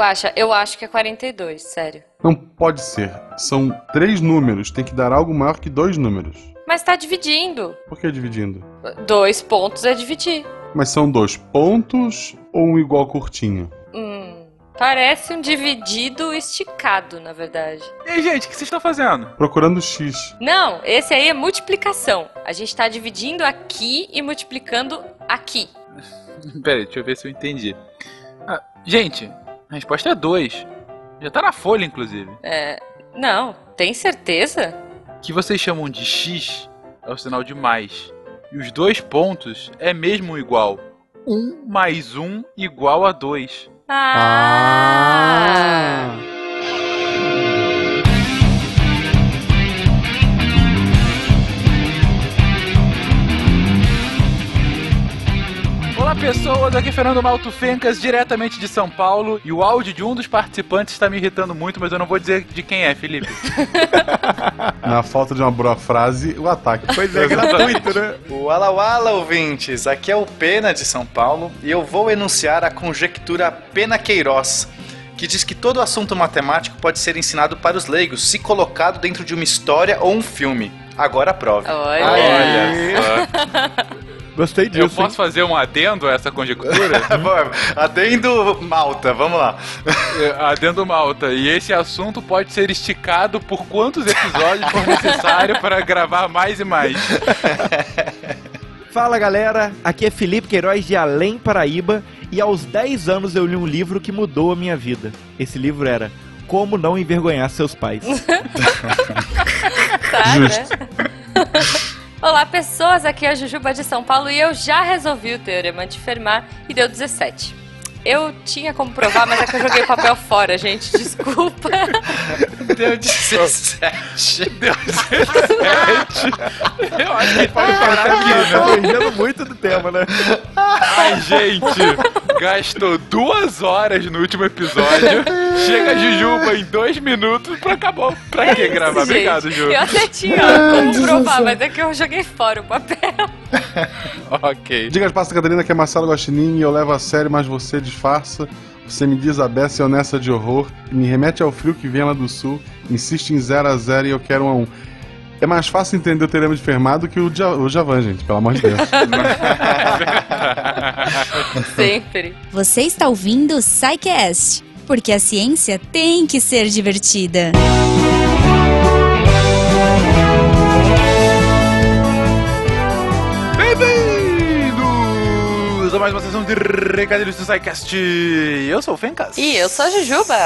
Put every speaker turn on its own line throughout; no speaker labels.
Guaxa, eu acho que é 42, sério.
Não pode ser. São três números, tem que dar algo maior que dois números.
Mas tá dividindo.
Por que dividindo?
Dois pontos é dividir.
Mas são dois pontos ou um igual curtinho?
Hum, parece um dividido esticado, na verdade.
Ei, gente, o que vocês estão fazendo?
Procurando X.
Não, esse aí é multiplicação. A gente tá dividindo aqui e multiplicando aqui.
Peraí, deixa eu ver se eu entendi. Ah, gente, a resposta é 2. Já tá na folha, inclusive.
É. Não, tem certeza?
que vocês chamam de x é o sinal de mais. E os dois pontos é mesmo igual. 1 um mais 1 um igual a 2.
Ah!
Olá pessoas, aqui é Fernando Malto Fencas, diretamente de São Paulo. E o áudio de um dos participantes está me irritando muito, mas eu não vou dizer de quem é, Felipe.
Na falta de uma boa frase, o ataque.
Pois é, gratuito, né? O Wala Wala, ouvintes, aqui é o Pena de São Paulo e eu vou enunciar a conjectura Pena Queiroz, que diz que todo assunto matemático pode ser ensinado para os leigos se colocado dentro de uma história ou um filme. Agora prove.
Olha.
Olha
Gostei disso.
Eu posso fazer um adendo a essa conjectura?
Adendo Malta, vamos lá.
É, adendo Malta. E esse assunto pode ser esticado por quantos episódios for necessário para gravar mais e mais.
Fala galera, aqui é Felipe Queiroz de Além Paraíba e aos 10 anos eu li um livro que mudou a minha vida. Esse livro era Como Não Envergonhar Seus Pais.
Tá, né? Olá, pessoas. Aqui é a Jujuba de São Paulo e eu já resolvi o teorema de Fermat e deu 17. Eu tinha como provar, mas é que eu joguei o papel fora, gente. Desculpa.
Deu 17.
Deu 17. Eu acho que pode parar aqui, né?
Tá fugindo muito do tema, né?
Ai, gente, gastou duas horas no último episódio. Chega a Jujuba em dois minutos pra acabou. Pra que gravar?
Gente,
Obrigado, Ju.
Eu até tinha como provar, mas é que eu joguei fora o papel.
Ok.
Diga as passas, Catarina, que é Marcelo Guaxinim e eu levo a sério, mas você disfarça. Você me diz a beça e honesta de horror, me remete ao frio que vem lá do sul, insiste em 0 a 0 e eu quero 1 a 1. É mais fácil entender o teorema de Fermat do que o, Ja- o Javan, gente, pelo amor de Deus.
Sempre.
Você está ouvindo o Psycast, porque a ciência tem que ser divertida.
Bem-vindos a mais uma sessão de Recadilhos do SciCast. Eu sou o Fencas.
E eu sou a Jujuba.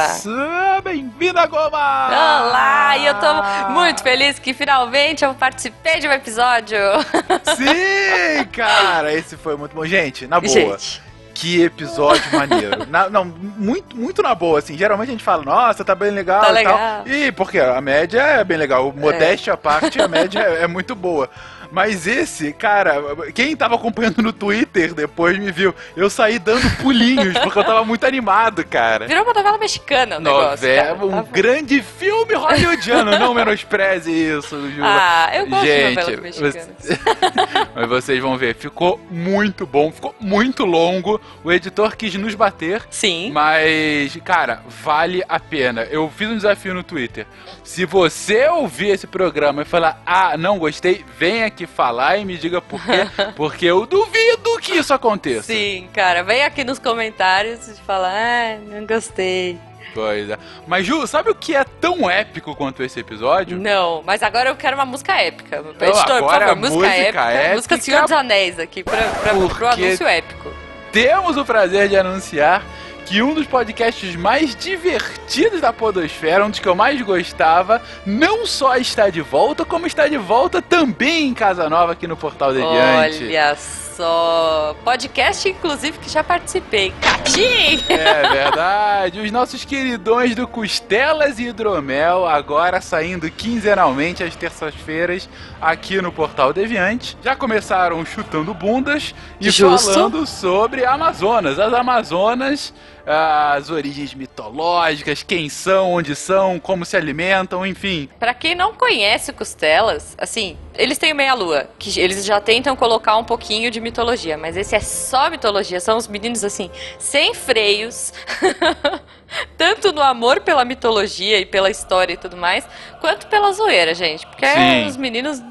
Bem-vinda, Goma!
Olá, e eu tô muito feliz que finalmente eu participei de um episódio.
Sim, cara, esse foi muito bom. Gente, na boa.
Gente,
Que episódio maneiro. Na- não, muito, muito na boa, assim. Geralmente a gente fala, nossa, tá bem legal
Tá
e
legal.
tal. E porque a média é bem legal. Modéstia à parte, a média é, é muito boa. Mas esse, cara, quem tava acompanhando no Twitter depois me viu. Eu saí dando pulinhos, porque eu tava muito animado, cara.
virou uma novela mexicana o negócio. cara.
Novela, um
Tava-
grande filme hollywoodiano. Não menospreze isso, Ju.
Ah, eu gosto de
Gente,
novelas mexicanas.
você- Mas vocês vão ver, ficou muito bom, ficou muito longo. O editor quis nos bater,
Sim.
mas, cara, vale a pena. Eu fiz um desafio no Twitter. Se você ouvir esse programa e falar, ah, não gostei, vem aqui falar e me diga por quê. Porque eu duvido que isso aconteça.
Sim, cara, vem aqui nos comentários e fala, ah, não gostei.
Pois é. Mas, Ju, sabe o que é tão épico quanto esse episódio?
Não, mas agora eu quero uma música épica.
Então,
Editor, por
agora
favor, música,
música
épica,
épica.
Música Senhor dos Anéis aqui, pra, pra, pro
Porque-
anúncio épico.
temos o prazer de anunciar que um dos podcasts mais divertidos da Podosfera, um dos que eu mais gostava, não só está de volta, como está de volta também em Casa Nova aqui no Portal Deviante.
Olha só. Podcast, inclusive, que já participei. Catim!
É verdade. Os nossos queridões do Costelas e Hidromel, agora saindo quinzenalmente às terças-feiras aqui no Portal Deviante. Já começaram chutando bundas e
Justo.
falando sobre Amazonas. As Amazonas, as origens mitológicas, quem são, onde são, como se alimentam, enfim.
Pra quem não conhece o Costelas, assim, eles têm Meia-Lua, que eles já tentam colocar um pouquinho de mitologia, mas esse é só mitologia, são os meninos, assim, sem freios, Tanto no amor pela mitologia e pela história e tudo mais, quanto pela zoeira, gente. Porque
Sim.
os meninos,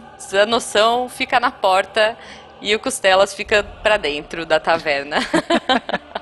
a noção fica na porta e o Costelas fica pra dentro da taverna.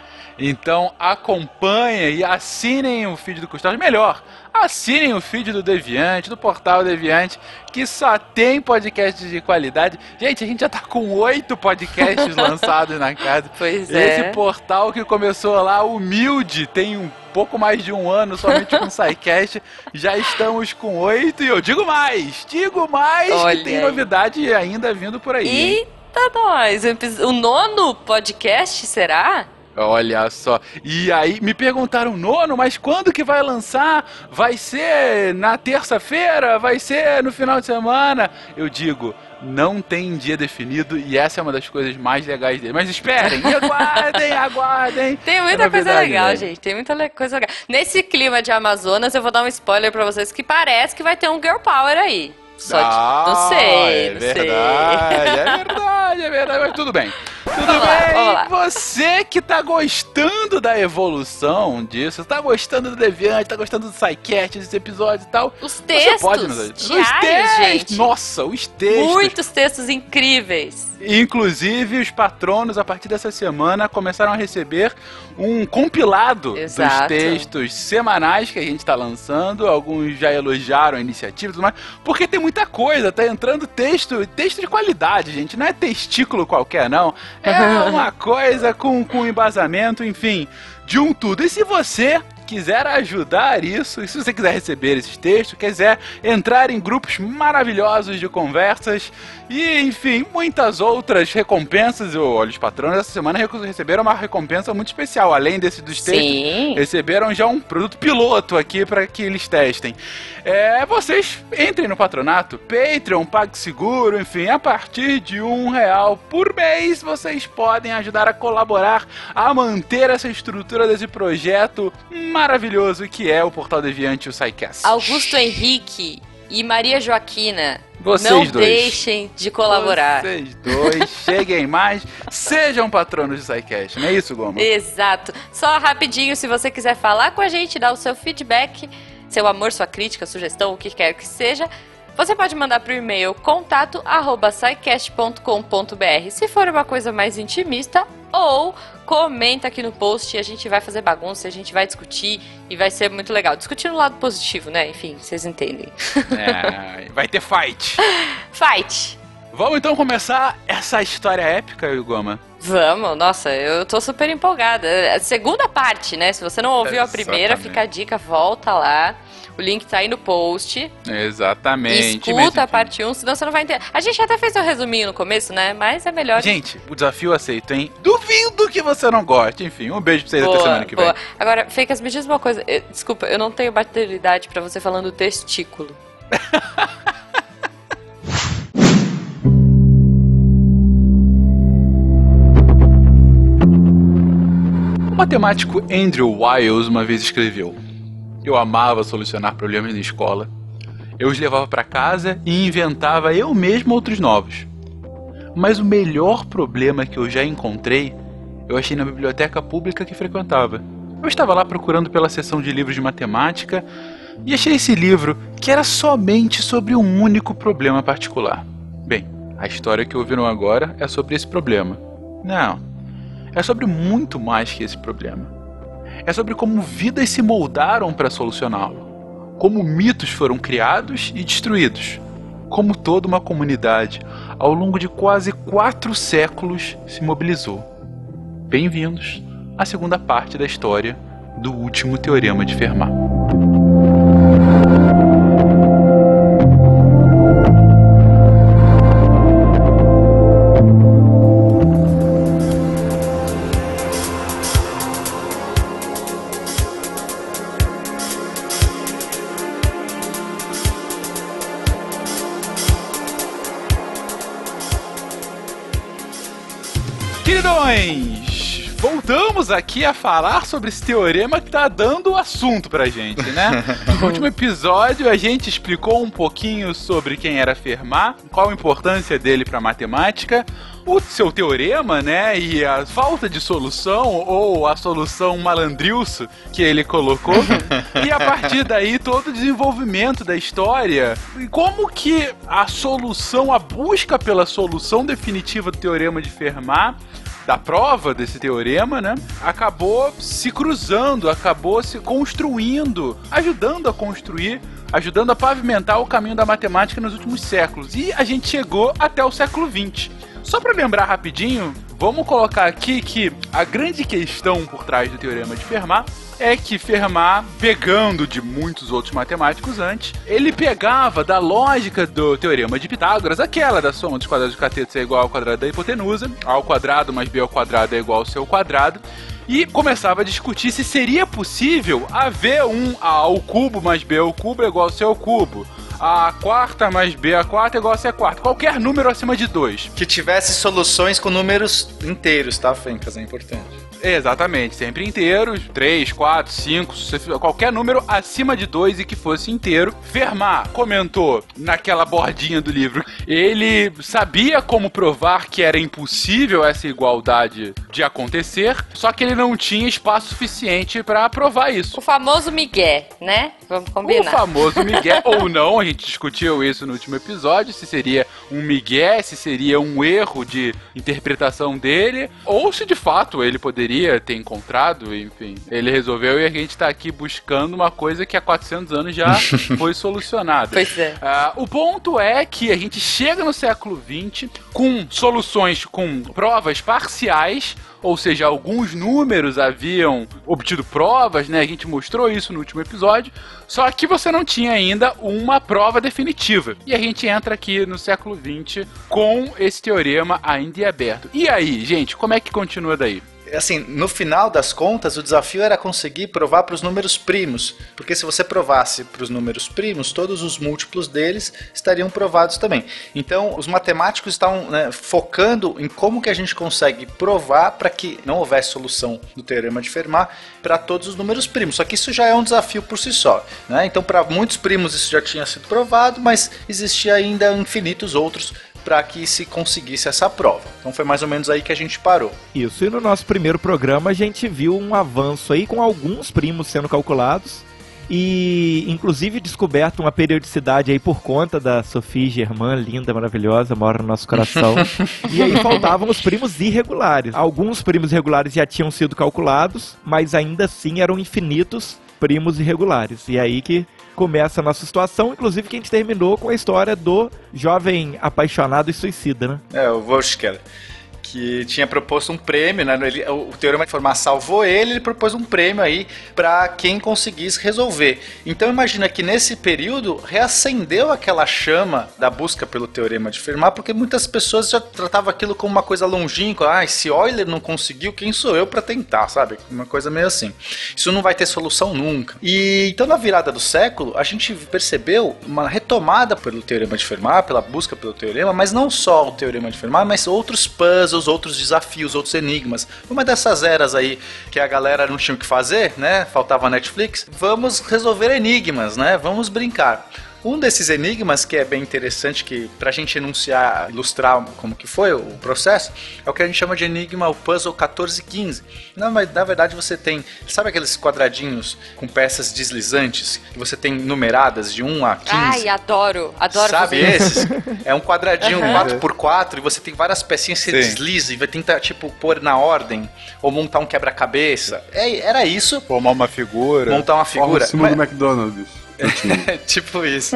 Então acompanhem e assinem o feed do Costelas. Melhor, assinem o feed do Deviante, do portal Deviante, que só tem podcasts de qualidade. Gente, a gente já tá com oito podcasts lançados na casa.
Pois
Esse
é.
portal que começou lá humilde, tem um pouco mais de um ano somente com o SciCast, já estamos com oito e eu digo mais, digo mais
Olha
que tem
aí.
novidade ainda vindo por aí.
Eita, nós! O nono podcast será?
Olha só. E aí me perguntaram, nono, mas quando que vai lançar? Vai ser na terça-feira? Vai ser no final de semana? Eu digo, não tem dia definido e essa é uma das coisas mais legais dele. Mas esperem, aguardem, aguardem.
Tem muita
É
coisa
novidade,
legal,
né?
gente. Tem muita coisa legal. Nesse clima de Amazonas, eu vou dar um spoiler pra vocês que parece que vai ter um Girl Power aí. Só de-
Ah,
não sei,
é
não
verdade,
sei.
É verdade, é verdade, mas tudo bem. Tudo
Vamos lá,
bem,
vamos lá.
você que tá gostando da evolução disso, tá gostando do Deviante, tá gostando do SciCast, desses episódios e tal,
Os
você
textos
pode nos ajudar. Os textos,
gente.
Nossa, os textos.
Muitos textos incríveis.
Inclusive, os patronos, a partir dessa semana, começaram a receber um compilado
Exato.
dos textos semanais que a gente está lançando. Alguns já elogiaram a iniciativa e tudo mais, porque tem muita coisa, tá entrando texto, texto de qualidade, gente. Não é testículo qualquer, não. É uma coisa com, com embasamento, enfim, de um tudo. E se você quiser ajudar isso, e se você quiser receber esses textos, quiser entrar em grupos maravilhosos de conversas e, enfim, muitas outras recompensas, eu olho os patronos essa semana receberam uma recompensa muito especial, além desse dos textos.
Sim.
Receberam já um produto piloto aqui para que eles testem. É, vocês entrem no patronato, Patreon, PagSeguro, enfim, a partir de um real por mês vocês podem ajudar a colaborar a manter essa estrutura desse projeto maravilhoso que é o Portal Deviante e o SciCast.
Augusto Henrique e Maria Joaquina,
Vocês
não
dois.
deixem de colaborar.
Vocês dois, cheguem mais, sejam patronos do SciCast, não é isso, Goma?
Exato. Só rapidinho, se você quiser falar com a gente, dar o seu feedback, seu amor, sua crítica, sugestão, o que quer que seja, você pode mandar para o e-mail contato arroba scicast.com.br se for uma coisa mais intimista ou comenta aqui no post e a gente vai fazer bagunça, a gente vai discutir e vai ser muito legal. Discutir no lado positivo, né? Enfim, vocês entendem.
É, vai ter fight.
Fight!
Vamos então começar essa história épica, Goma.
Vamos, nossa, eu tô super empolgada. A segunda parte, né? Se você não ouviu a primeira,
Exatamente.
fica a dica, volta lá. O link tá aí no post.
Exatamente.
Escuta a parte 1, senão você não vai entender. A gente até fez um resuminho no começo, né? Mas é melhor.
Gente, o desafio aceito, hein? Duvido que você não goste. Enfim, um beijo pra vocês até
Boa,
semana que
boa.
vem.
Agora, Fencas, me diz uma coisa. Eu- desculpa, eu não tenho baternidade pra você falando testículo.
O matemático Andrew Wiles uma vez escreveu: Eu amava solucionar problemas na escola. Eu os levava para casa e inventava eu mesmo outros novos. Mas o melhor problema que eu já encontrei, eu achei na biblioteca pública que frequentava. Eu estava lá procurando pela seção de livros de matemática e achei esse livro que era somente sobre um único problema particular. Bem, a história que ouviram agora é sobre esse problema. Não, é sobre muito mais que esse problema. É sobre como vidas se moldaram para solucioná-lo, como mitos foram criados e destruídos, como toda uma comunidade, ao longo de quase quatro séculos, se mobilizou. Bem-vindos à segunda parte da história do último teorema de Fermat. Aqui a falar sobre esse teorema que tá dando o assunto pra gente, né? No último episódio a gente explicou um pouquinho sobre quem era Fermat, qual a importância dele pra matemática. o seu teorema, né, e a falta de solução, ou a solução malandrilso que ele colocou, e a partir daí todo o desenvolvimento da história, e como que a solução, a busca pela solução definitiva do teorema de Fermat da prova desse teorema, né? Acabou se cruzando, acabou se construindo, ajudando a construir, ajudando a pavimentar o caminho da matemática nos últimos séculos. E a gente chegou até o século XX. Só para lembrar rapidinho, vamos colocar aqui que a grande questão por trás do teorema de Fermat é que Fermat, pegando de muitos outros matemáticos antes, ele pegava da lógica do teorema de Pitágoras, aquela da soma dos quadrados de catetos é igual ao quadrado da hipotenusa, A ao quadrado mais b ao quadrado é igual ao seu quadrado, e começava a discutir se seria possível haver um A ao cubo mais B ao cubo é igual ao ao cubo. A quarta mais B a quarta é igual a C a quarta. Qualquer número acima de 2.
Que tivesse soluções com números inteiros, tá, Fencas? É importante.
Exatamente, sempre inteiros, 3, 4, 5, qualquer número acima de 2 e que fosse inteiro. Fermat comentou naquela bordinha do livro, ele sabia como provar que era impossível essa igualdade de acontecer, só que ele não tinha espaço suficiente para provar isso.
O famoso Miguel, né? Vamos combinar.
O famoso Miguel, ou não, a gente discutiu isso no último episódio, se seria um Miguel, se seria um erro de interpretação dele, ou se de fato ele poderia ter encontrado, enfim. Ele resolveu e a gente tá aqui buscando uma coisa que há 400 anos já foi solucionada.
Pois é.
Uh, o ponto é que a gente chega no século XX com soluções, com provas parciais ou seja, alguns números haviam obtido provas, né? A gente mostrou isso no último episódio, só que você não tinha ainda uma prova definitiva. E a gente entra aqui no século XX com esse teorema ainda em aberto. E aí, gente, como é que continua daí?
Assim, no final das contas, o desafio era conseguir provar para os números primos, porque se você provasse para os números primos, todos os múltiplos deles estariam provados também. Então, os matemáticos estavam né, focando em como que a gente consegue provar para que não houvesse solução do teorema de Fermat para todos os números primos. Só que isso já é um desafio por si só. Né? Então, para muitos primos isso já tinha sido provado, mas existia ainda infinitos outros para que se conseguisse essa prova. Então foi mais ou menos aí que a gente parou.
Isso, e no nosso primeiro programa a gente viu um avanço aí com alguns primos sendo calculados e inclusive descoberto uma periodicidade aí por conta da Sophie Germain, linda, maravilhosa, mora no nosso coração. e aí faltavam os primos irregulares. Alguns primos irregulares já tinham sido calculados, mas ainda assim eram infinitos primos irregulares. E aí que começa a nossa situação, inclusive que a gente terminou com a história do jovem apaixonado e suicida, né?
É, o Volkskeller que tinha proposto um prêmio, né? Ele, o Teorema de Fermat salvou ele, ele propôs um prêmio aí para quem conseguisse resolver. Então imagina que nesse período reacendeu aquela chama da busca pelo Teorema de Fermat, porque muitas pessoas já tratavam aquilo como uma coisa longínqua. Ah, se Euler não conseguiu, quem sou eu para tentar, sabe? Uma coisa meio assim. Isso não vai ter solução nunca. E então na virada do século, a gente percebeu uma retomada pelo Teorema de Fermat, pela busca pelo Teorema, mas não só o Teorema de Fermat, mas outros puzzles os outros desafios, outros enigmas. Uma dessas eras aí que a galera não tinha o que fazer, né? Faltava Netflix. Vamos resolver enigmas, né? Vamos brincar. Um desses enigmas que é bem interessante, que pra gente enunciar, ilustrar como que foi o processo, é o que a gente chama de enigma, o puzzle 1415. Na, na verdade você tem, sabe aqueles quadradinhos com peças deslizantes, que você tem numeradas de 1 a 15?
Ai, adoro, adoro
Sabe
fazer
esses? É um quadradinho 4x4 e você tem várias pecinhas que você desliza e vai tentar, tipo, pôr na ordem, ou montar um quebra-cabeça. É, era isso.
Formar uma figura.
Montar uma figura.
Forma cima Mas... do McDonald's.
tipo isso.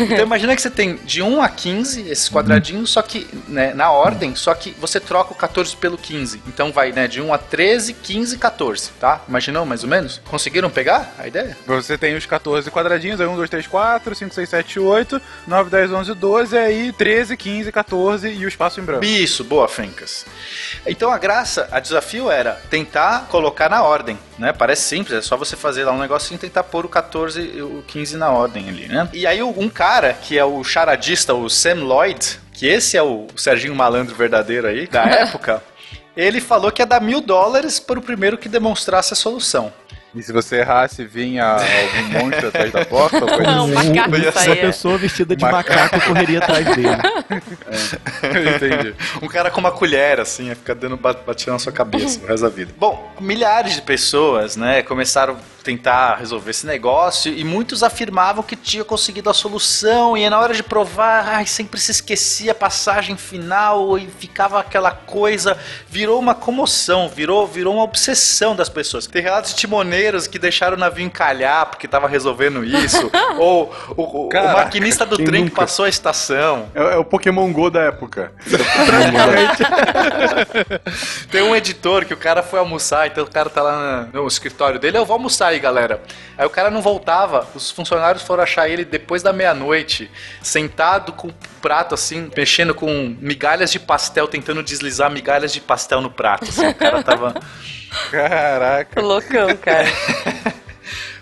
Então imagina que você tem de 1 a 15 esses quadradinhos, só que né, na ordem, só que você troca o 14 pelo 15. Então vai né, de 1 a 13, 15, 14, tá? Imaginou mais ou menos? Conseguiram pegar a ideia?
Você tem os 14 quadradinhos, aí 1, 2, 3, 4, 5, 6, 7, 8, 9, 10, 11, 12, aí 13, 15, 14 e o espaço em branco.
Isso, boa, Fencas. Então a graça, a desafio era tentar colocar na ordem, né? Parece simples, é só você fazer lá um negocinho e tentar pôr o 14 e o 15 na ordem ali, né? E aí um cara que é o charadista, o Sam Lloyd, que esse é o Serginho Malandro verdadeiro aí da época, ele falou que ia dar mil dólares para o primeiro que demonstrasse a solução.
E se você errasse, vinha algum monstro atrás da porta? ou coisa
Não,
assim?
macaco
Uma
saía.
pessoa vestida de
Macaco.
macaco correria atrás dele.
Entendi.
Um cara com uma colher, assim, ia ficar dando bat- batida na sua cabeça o resto da vida. Bom, milhares de pessoas, né, começaram tentar resolver esse negócio e muitos afirmavam que tinha conseguido a solução e na hora de provar, ai, sempre se esquecia a passagem final e ficava aquela coisa, virou uma comoção, virou, virou uma obsessão das pessoas. Tem relatos de timoneiros que deixaram o navio encalhar porque tava resolvendo isso, ou o, o- o
Caraca,
maquinista do trem que
nunca?
passou a estação.
É, é o Pokémon GO da época.
Tem um editor que o cara foi almoçar, então o cara tá lá no escritório dele, eu vou almoçar aí, galera. Aí o cara não voltava, os funcionários foram achar ele depois da meia-noite, sentado com o prato assim, mexendo com migalhas de pastel, tentando deslizar migalhas de pastel no prato. assim. o cara tava.
Caraca.
Loucão, cara.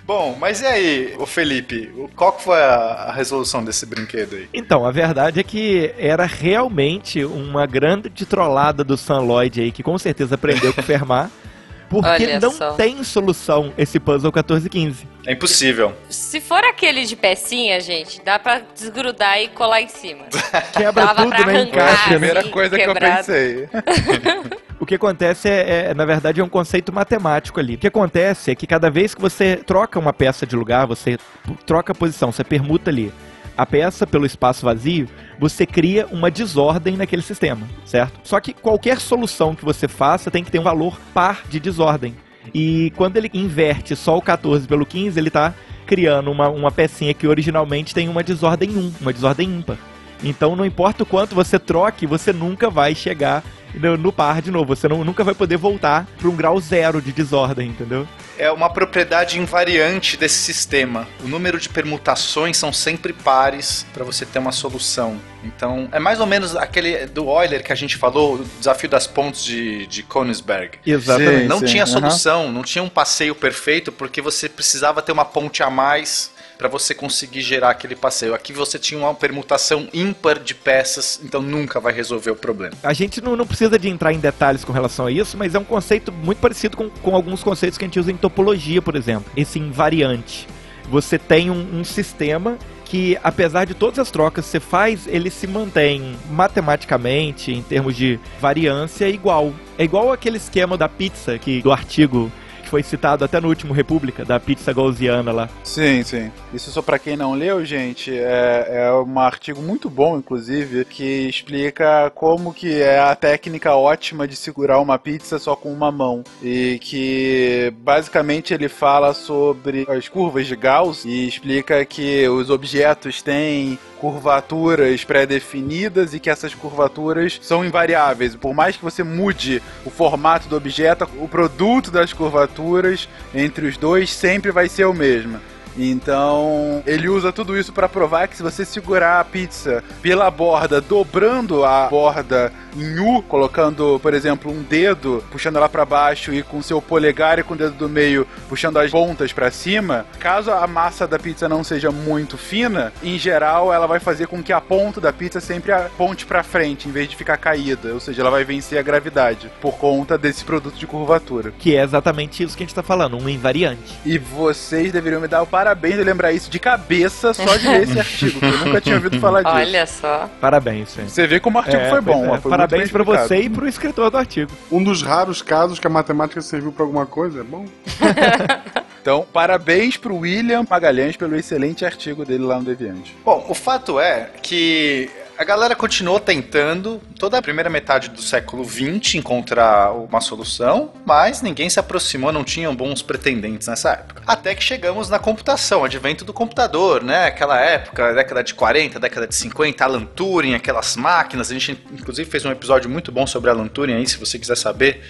Bom, mas e aí, o Felipe, o- qual que foi a, a resolução desse brinquedo aí?
Então, a verdade é que era realmente uma grande trollada do Sam Lloyd aí, que com certeza aprendeu com o Fermat, porque
Olha
não
só.
tem solução esse puzzle 1415.
É impossível.
Se for aquele de pecinha, gente, dá pra desgrudar e colar em cima.
Quebra
Dava
tudo,
pra
né?
arrancar.
Encaixa, né?
Primeira
assim,
coisa que eu
quebrado.
pensei.
O que acontece é, é, na verdade, é um conceito matemático ali. O que acontece é que cada vez que você troca uma peça de lugar, você troca a posição, você permuta ali a peça pelo espaço vazio, você cria uma desordem naquele sistema, certo? Só que qualquer solução que você faça tem que ter um valor par de desordem. E quando ele inverte só o 14 pelo 15, ele está criando uma, uma pecinha que originalmente tem uma desordem 1, uma desordem ímpar. Então não importa o quanto você troque, você nunca vai chegar no, no par de novo. Você não- nunca vai poder voltar para um grau zero de desordem, entendeu?
É uma propriedade invariante desse sistema. O número de permutações são sempre pares para você ter uma solução. Então, é mais ou menos aquele do Euler que a gente falou, o desafio das pontes de, de Königsberg.
Exatamente.
Sim,
não
sim,
tinha solução, não tinha um passeio perfeito, porque você precisava ter uma ponte a mais para você conseguir gerar aquele passeio. Aqui você tinha uma permutação ímpar de peças, então nunca vai resolver o problema.
A gente não, não precisa de entrar em detalhes com relação a isso, mas é um conceito muito parecido com, com alguns conceitos que a gente usa em topologia, por exemplo. Esse invariante. Você tem um, um sistema que, apesar de todas as trocas que você faz, ele se mantém matematicamente, em termos de variância, igual. É igual aquele esquema da pizza que do artigo foi citado até no último República, da pizza gaussiana lá.
Sim, sim. Isso só pra quem não leu, gente, é, é um artigo muito bom, inclusive, que explica como que é a técnica ótima de segurar uma pizza só com uma mão. E que basicamente ele fala sobre as curvas de Gauss e explica que os objetos têm curvaturas pré-definidas e que essas curvaturas são invariáveis. Por mais que você mude o formato do objeto, o produto das curvaturas entre os dois sempre vai ser o mesmo. Então, ele usa tudo isso para provar que se você segurar a pizza pela borda, dobrando a borda em U, colocando, por exemplo, um dedo, puxando ela para baixo e com seu polegar e com o dedo do meio puxando as pontas para cima, caso a massa da pizza não seja muito fina, em geral ela vai fazer com que a ponta da pizza sempre aponte para frente em vez de ficar caída, ou seja, ela vai vencer a gravidade por conta desse produto de curvatura.
Que é exatamente isso que a gente tá falando, um invariante.
E vocês deveriam me dar o parabéns de lembrar isso de cabeça só de ler esse artigo, que eu nunca tinha ouvido falar disso.
Olha só.
Parabéns, Sam.
Você vê como o artigo
É,
foi bom.
é.
foi
Parabéns
bem
você e pro escritor do artigo.
Um dos raros casos que a matemática serviu pra alguma coisa, é bom?
Então, parabéns pro William Magalhães pelo excelente artigo dele lá no Deviante.
Bom, o fato é que a galera continuou tentando toda a primeira metade do século XX encontrar uma solução, mas ninguém se aproximou, não tinham bons pretendentes nessa época. Até que chegamos na computação, advento do computador, né? Aquela época, década de 40, década de 50, Alan Turing, aquelas máquinas. A gente inclusive fez um episódio muito bom sobre Alan Turing aí, se você quiser saber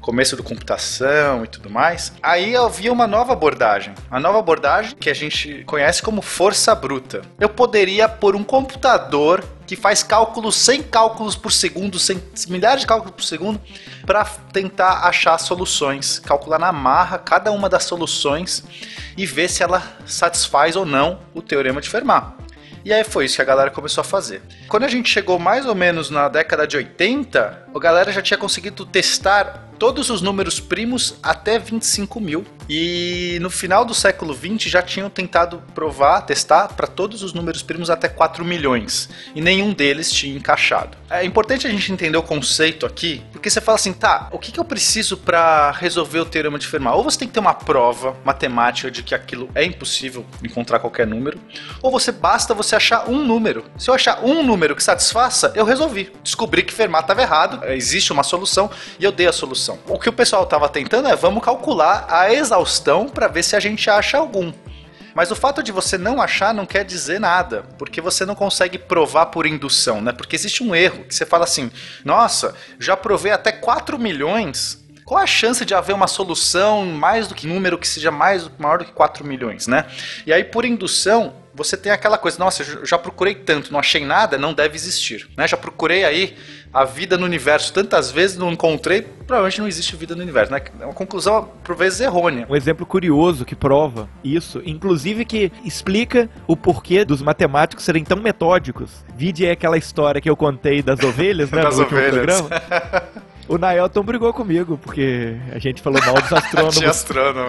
começo do computação e tudo mais. Aí havia uma nova abordagem. A nova abordagem que a gente conhece como força bruta. Eu poderia pôr um computador que faz cálculos, 100 cálculos por segundo, 100, milhares de cálculos por segundo, para tentar achar soluções, calcular na marra cada uma das soluções e ver se ela satisfaz ou não o teorema de Fermat. E aí foi isso que a galera começou a fazer. Quando a gente chegou mais ou menos na década de 80, a galera já tinha conseguido testar todos os números primos até 25 mil E no final do século XX já tinham tentado provar, testar para todos os números primos até 4 milhões. E nenhum deles tinha encaixado. É importante a gente entender o conceito aqui, porque você fala assim, tá, o que, que eu preciso para resolver o teorema de Fermat? Ou você tem que ter uma prova matemática de que aquilo é impossível encontrar qualquer número, ou você basta você achar um número. Se eu achar um número que satisfaça, eu resolvi. Descobri que Fermat estava errado, existe uma solução e eu dei a solução. O que o pessoal estava tentando é vamos calcular a exaustão para ver se a gente acha algum. Mas o fato de você não achar não quer dizer nada, porque você não consegue provar por indução, né? Porque existe um erro que você fala assim: nossa, já provei até 4 milhões. Qual a chance de haver uma solução mais do que número que seja mais maior do que 4 milhões, né? E aí, por indução, você tem aquela coisa, nossa, já procurei tanto, não achei nada, não deve existir. Né? Já procurei aí a vida no universo tantas vezes, não encontrei, provavelmente não existe vida no universo. Né? É uma conclusão, por vezes, errônea.
Um exemplo curioso que prova isso, inclusive que explica o porquê dos matemáticos serem tão metódicos. Vide é aquela história que eu contei das ovelhas, né?
Das
no
ovelhas.
programa. O Naelton brigou comigo, porque a gente falou mal dos astrônomos.
De astrônomo.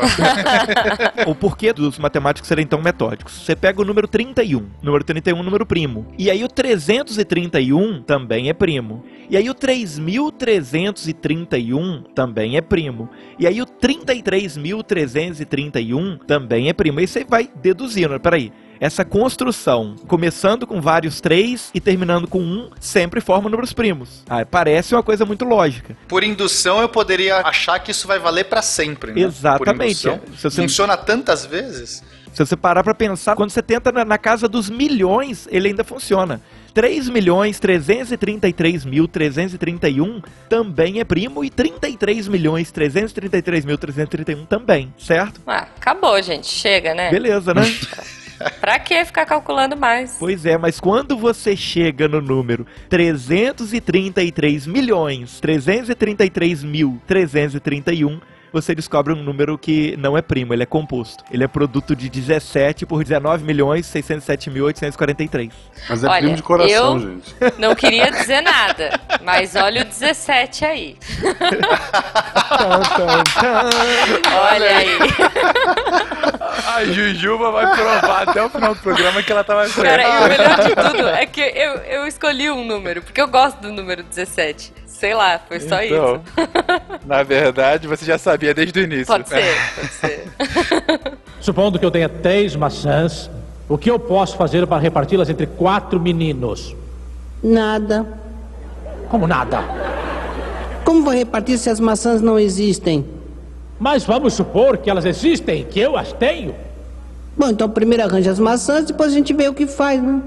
o porquê dos matemáticos serem tão metódicos. Você pega o número 31, número 31 é um número primo. E aí o 331 também é primo. E aí o 3331 também é primo. E aí o 33.331 também é primo. E você vai deduzindo, peraí. Essa construção, começando com vários 3 e terminando com 1, sempre forma números primos. Ah, parece uma coisa muito lógica.
Por indução, eu poderia achar que isso vai valer para sempre. Né?
Exatamente. Você-
Funciona tantas vezes.
Se você parar pra pensar, quando você tenta na, na casa dos milhões, ele ainda funciona. 3 milhões 333 mil 331 também é primo e 33 milhões 333 mil 331 também, certo?
Ah, acabou, gente. Chega, né?
Beleza, né?
Pra que ficar calculando mais?
pois é, mas quando você chega no número 333 milhões 333 mil 331 você descobre um número que não é primo, ele é composto. Ele é produto de 17 por 19 milhões 607 mil 843.
Mas é
Olha,
primo de coração,
eu-
gente.
Não queria dizer nada, mas olha o 17 aí. Olha aí.
A Jujuba vai provar até o final do programa que ela tava certa.
Cara, e o melhor de tudo é que eu, eu escolhi um número, porque eu gosto do número 17. Sei lá, foi só
Então,
isso.
Na verdade, você já sabia desde o início.
Pode ser, pode ser.
Supondo que eu tenha três maçãs, o que eu posso fazer para reparti-las entre quatro meninos?
Nada.
Como nada.
Como vou repartir se as maçãs não existem?
Mas vamos supor que elas existem, que eu as tenho.
Bom, então primeiro arranja as maçãs, depois a gente vê o que faz, né?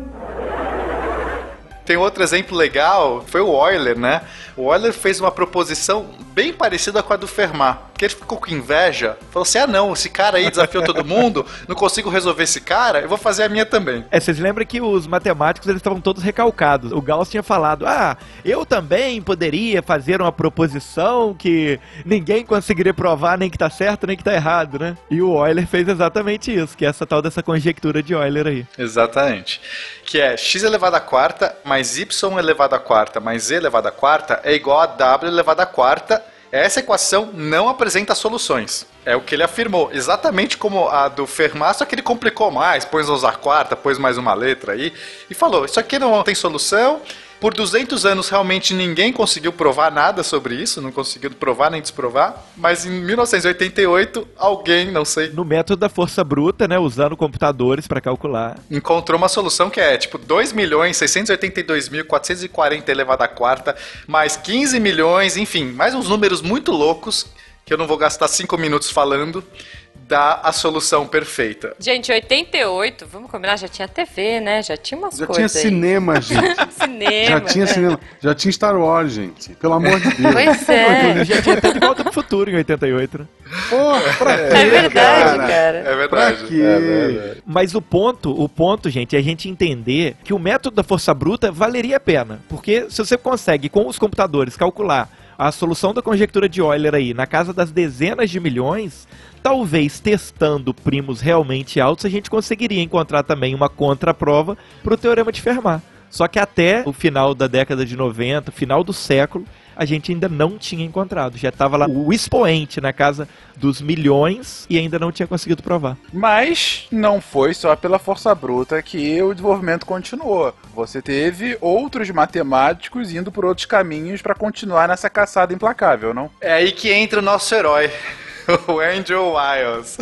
Tem outro exemplo legal, foi o Euler, né? O Euler fez uma proposição bem parecida com a do Fermat. Porque ele ficou com inveja, falou assim: ah, não, esse cara aí desafiou todo mundo, não consigo resolver esse cara, eu vou fazer a minha também.
É, vocês lembram que os matemáticos eles estavam todos recalcados. O Gauss tinha falado: "Ah, eu também poderia fazer uma proposição que ninguém conseguiria provar nem que tá certo nem que tá errado, né?" E o Euler fez exatamente isso, que é essa tal dessa conjectura de Euler aí.
Exatamente. Que é x elevado à quarta mais y elevado à quarta mais z elevado à quarta é igual a w elevado à quarta. Essa equação não apresenta soluções. É o que ele afirmou. Exatamente como a do Fermat, só que ele complicou mais, pôs a usar quarta, pôs mais uma letra aí, e falou: Isso aqui não tem solução. Por 200 anos, realmente ninguém conseguiu provar nada sobre isso, não conseguiu provar nem desprovar. Mas em 1988, alguém, não sei,
No método da força bruta, né, usando computadores para calcular.
encontrou uma solução que é tipo 2 milhões 682.440 elevado à quarta, mais 15 milhões, enfim, mais uns números muito loucos, que eu não vou gastar 5 minutos falando, dá a solução perfeita.
Gente, 88, vamos combinar, já tinha TV, né? Já tinha umas
Já tinha
coisas aí.
cinema, gente.
Cinema.
Já tinha cinema. Já tinha Star Wars, gente. Pelo amor de Deus.
Pois é.
Já tinha até de volta pro futuro em 88, né?
Porra, pra quê,
É verdade,
cara?
cara.
É
Pra
verdade.
quê?
Mas o ponto, o ponto, gente, é a gente entender que o método da força bruta valeria a pena. Porque se você consegue, com os computadores, calcular a solução da conjectura de Euler aí na casa das dezenas de milhões, talvez testando primos realmente altos, a gente conseguiria encontrar também uma contraprova para o teorema de Fermat. Só que até o final da década de 90, final do século, a gente ainda não tinha encontrado. Já estava lá o expoente na casa dos milhões e ainda não tinha conseguido provar.
Mas não foi só pela força bruta que o desenvolvimento continuou. Você teve outros matemáticos indo por outros caminhos para continuar nessa caçada implacável, não?
É aí que entra o nosso herói. O Andrew Wiles.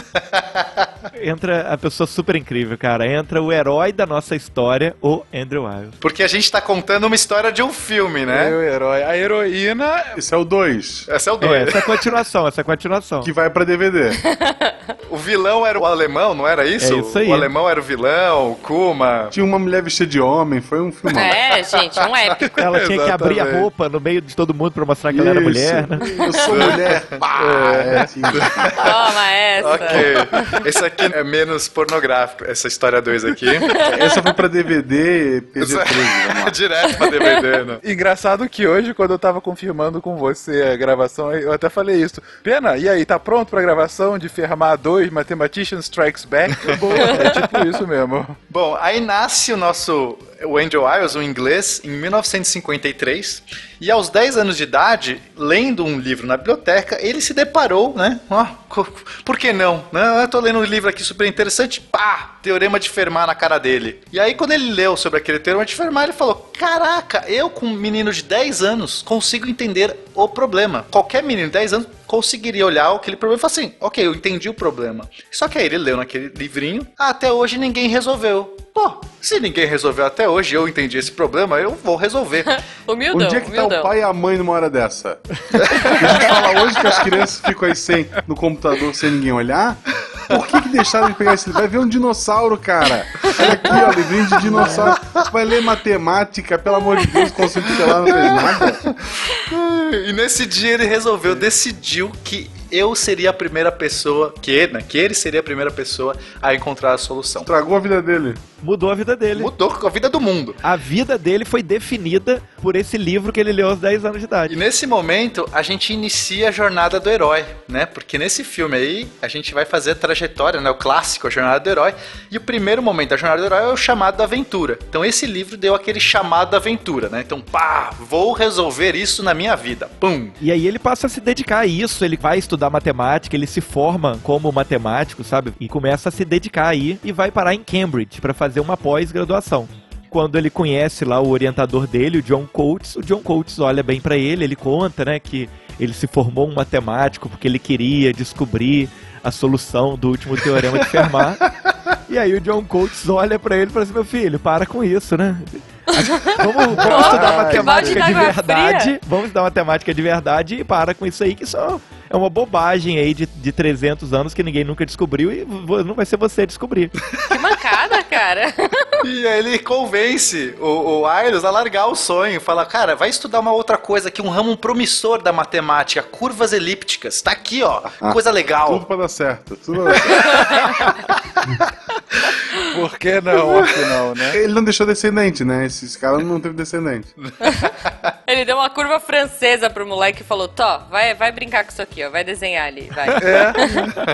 Entra a pessoa super incrível, cara. Entra o herói da nossa história, o Andrew Wiles.
Porque a gente tá contando uma história de um filme,
É
né?
o herói. A heroína.
Esse é o 2,
Esse é o
É,
dois.
essa é a continuação, essa é a continuação.
que vai pra DVD.
O vilão era o alemão, não era isso?
É isso aí.
O alemão era o vilão, o Kuma.
Tinha uma mulher vestida de homem, foi um filmão.
É, gente, é um épico.
Ela tinha que abrir a roupa no meio de todo mundo pra mostrar que ela era
Isso.
mulher, né?
Eu sou mulher. Pá, é, assim.
Toma essa.
Ok. Esse aqui é menos pornográfico, essa história 2 aqui.
Essa foi pra DVD PG-13, vamos lá.
Direto pra DVD, né?
Engraçado que hoje, quando eu tava confirmando com você a gravação, eu até falei isso. Pena, e aí, tá pronto pra gravação de Fermat 2, Mathematician Strikes Back? é tipo isso mesmo.
Bom, aí nasce o nosso o Angel Wiles, o inglês, em 1953. E aos 10 anos de idade, lendo um livro na biblioteca, ele se deparou, né? por que não? Né? Eu tô lendo um livro aqui super interessante, pá! Teorema de Fermat na cara dele. E aí, quando ele leu sobre aquele teorema de Fermat, ele falou: Caraca, eu, com um menino de 10 anos, consigo entender o problema. Qualquer menino de 10 anos conseguiria olhar aquele problema e falar assim: Ok, eu entendi o problema. Só que aí ele leu naquele livrinho, "Ah, até hoje ninguém resolveu. Pô, se ninguém resolveu até hoje, eu entendi esse problema, eu vou resolver.
Humildão,
Onde é que tá
humildão.
o pai e a mãe numa hora dessa? A gente fala hoje que as crianças ficam aí sem, no computador sem ninguém olhar. Por que, que deixaram de pegar esse livro? Vai ver um dinossauro, cara. Olha aqui, ó, livrinho de dinossauro. Vai ler matemática, pelo amor de Deus, conceito lá não fez nada.
E nesse dia ele resolveu, decidiu que eu seria a primeira pessoa, que, né, que ele seria a primeira pessoa a encontrar a solução.
Tragou a vida dele.
Mudou a vida dele.
Mudou a vida do mundo.
A vida dele foi definida por esse livro que ele leu aos 10 anos de
E
idade.
nesse momento a gente inicia a jornada do herói, né? Porque nesse filme aí a gente vai fazer a trajetória, né? O clássico, a jornada do herói. E o primeiro momento da jornada do herói é o chamado da aventura. Então esse livro deu aquele chamado da aventura, né? Então, pá, vou resolver isso na minha vida. Pum.
E aí ele passa a se dedicar a isso, ele vai estudar matemática, ele se forma como matemático, sabe? E começa a se dedicar aí e vai parar em Cambridge para fazer uma pós-graduação. Quando ele conhece lá o orientador dele, o John Coates, o John Coates olha bem para ele, ele conta, né, que ele se formou um matemático porque ele queria descobrir a solução do último teorema de Fermat. e aí o John Coates olha para ele e fala assim: "Meu filho, para com isso, né? Vamos, vamos estudar matemática de verdade.
fria.
Vamos estudar matemática de verdade e para com isso aí, que só é uma bobagem aí de, de 300 anos que ninguém nunca descobriu e não vai ser você descobrir.
Que mancada, cara.
E aí ele convence o, o Ailes a largar o sonho. Fala, cara, vai estudar uma outra coisa aqui, um ramo promissor da matemática, curvas elípticas. Tá aqui, ó. Coisa legal.
Tudo pra dar certo. Tudo pra dar certo.
Por que não, afinal, né?
Ele não deixou descendente, né? Esse, esse cara não teve descendente.
Ele deu uma curva francesa pro moleque e falou: Tó, vai, vai brincar com isso aqui, ó. Vai desenhar ali, vai.
É.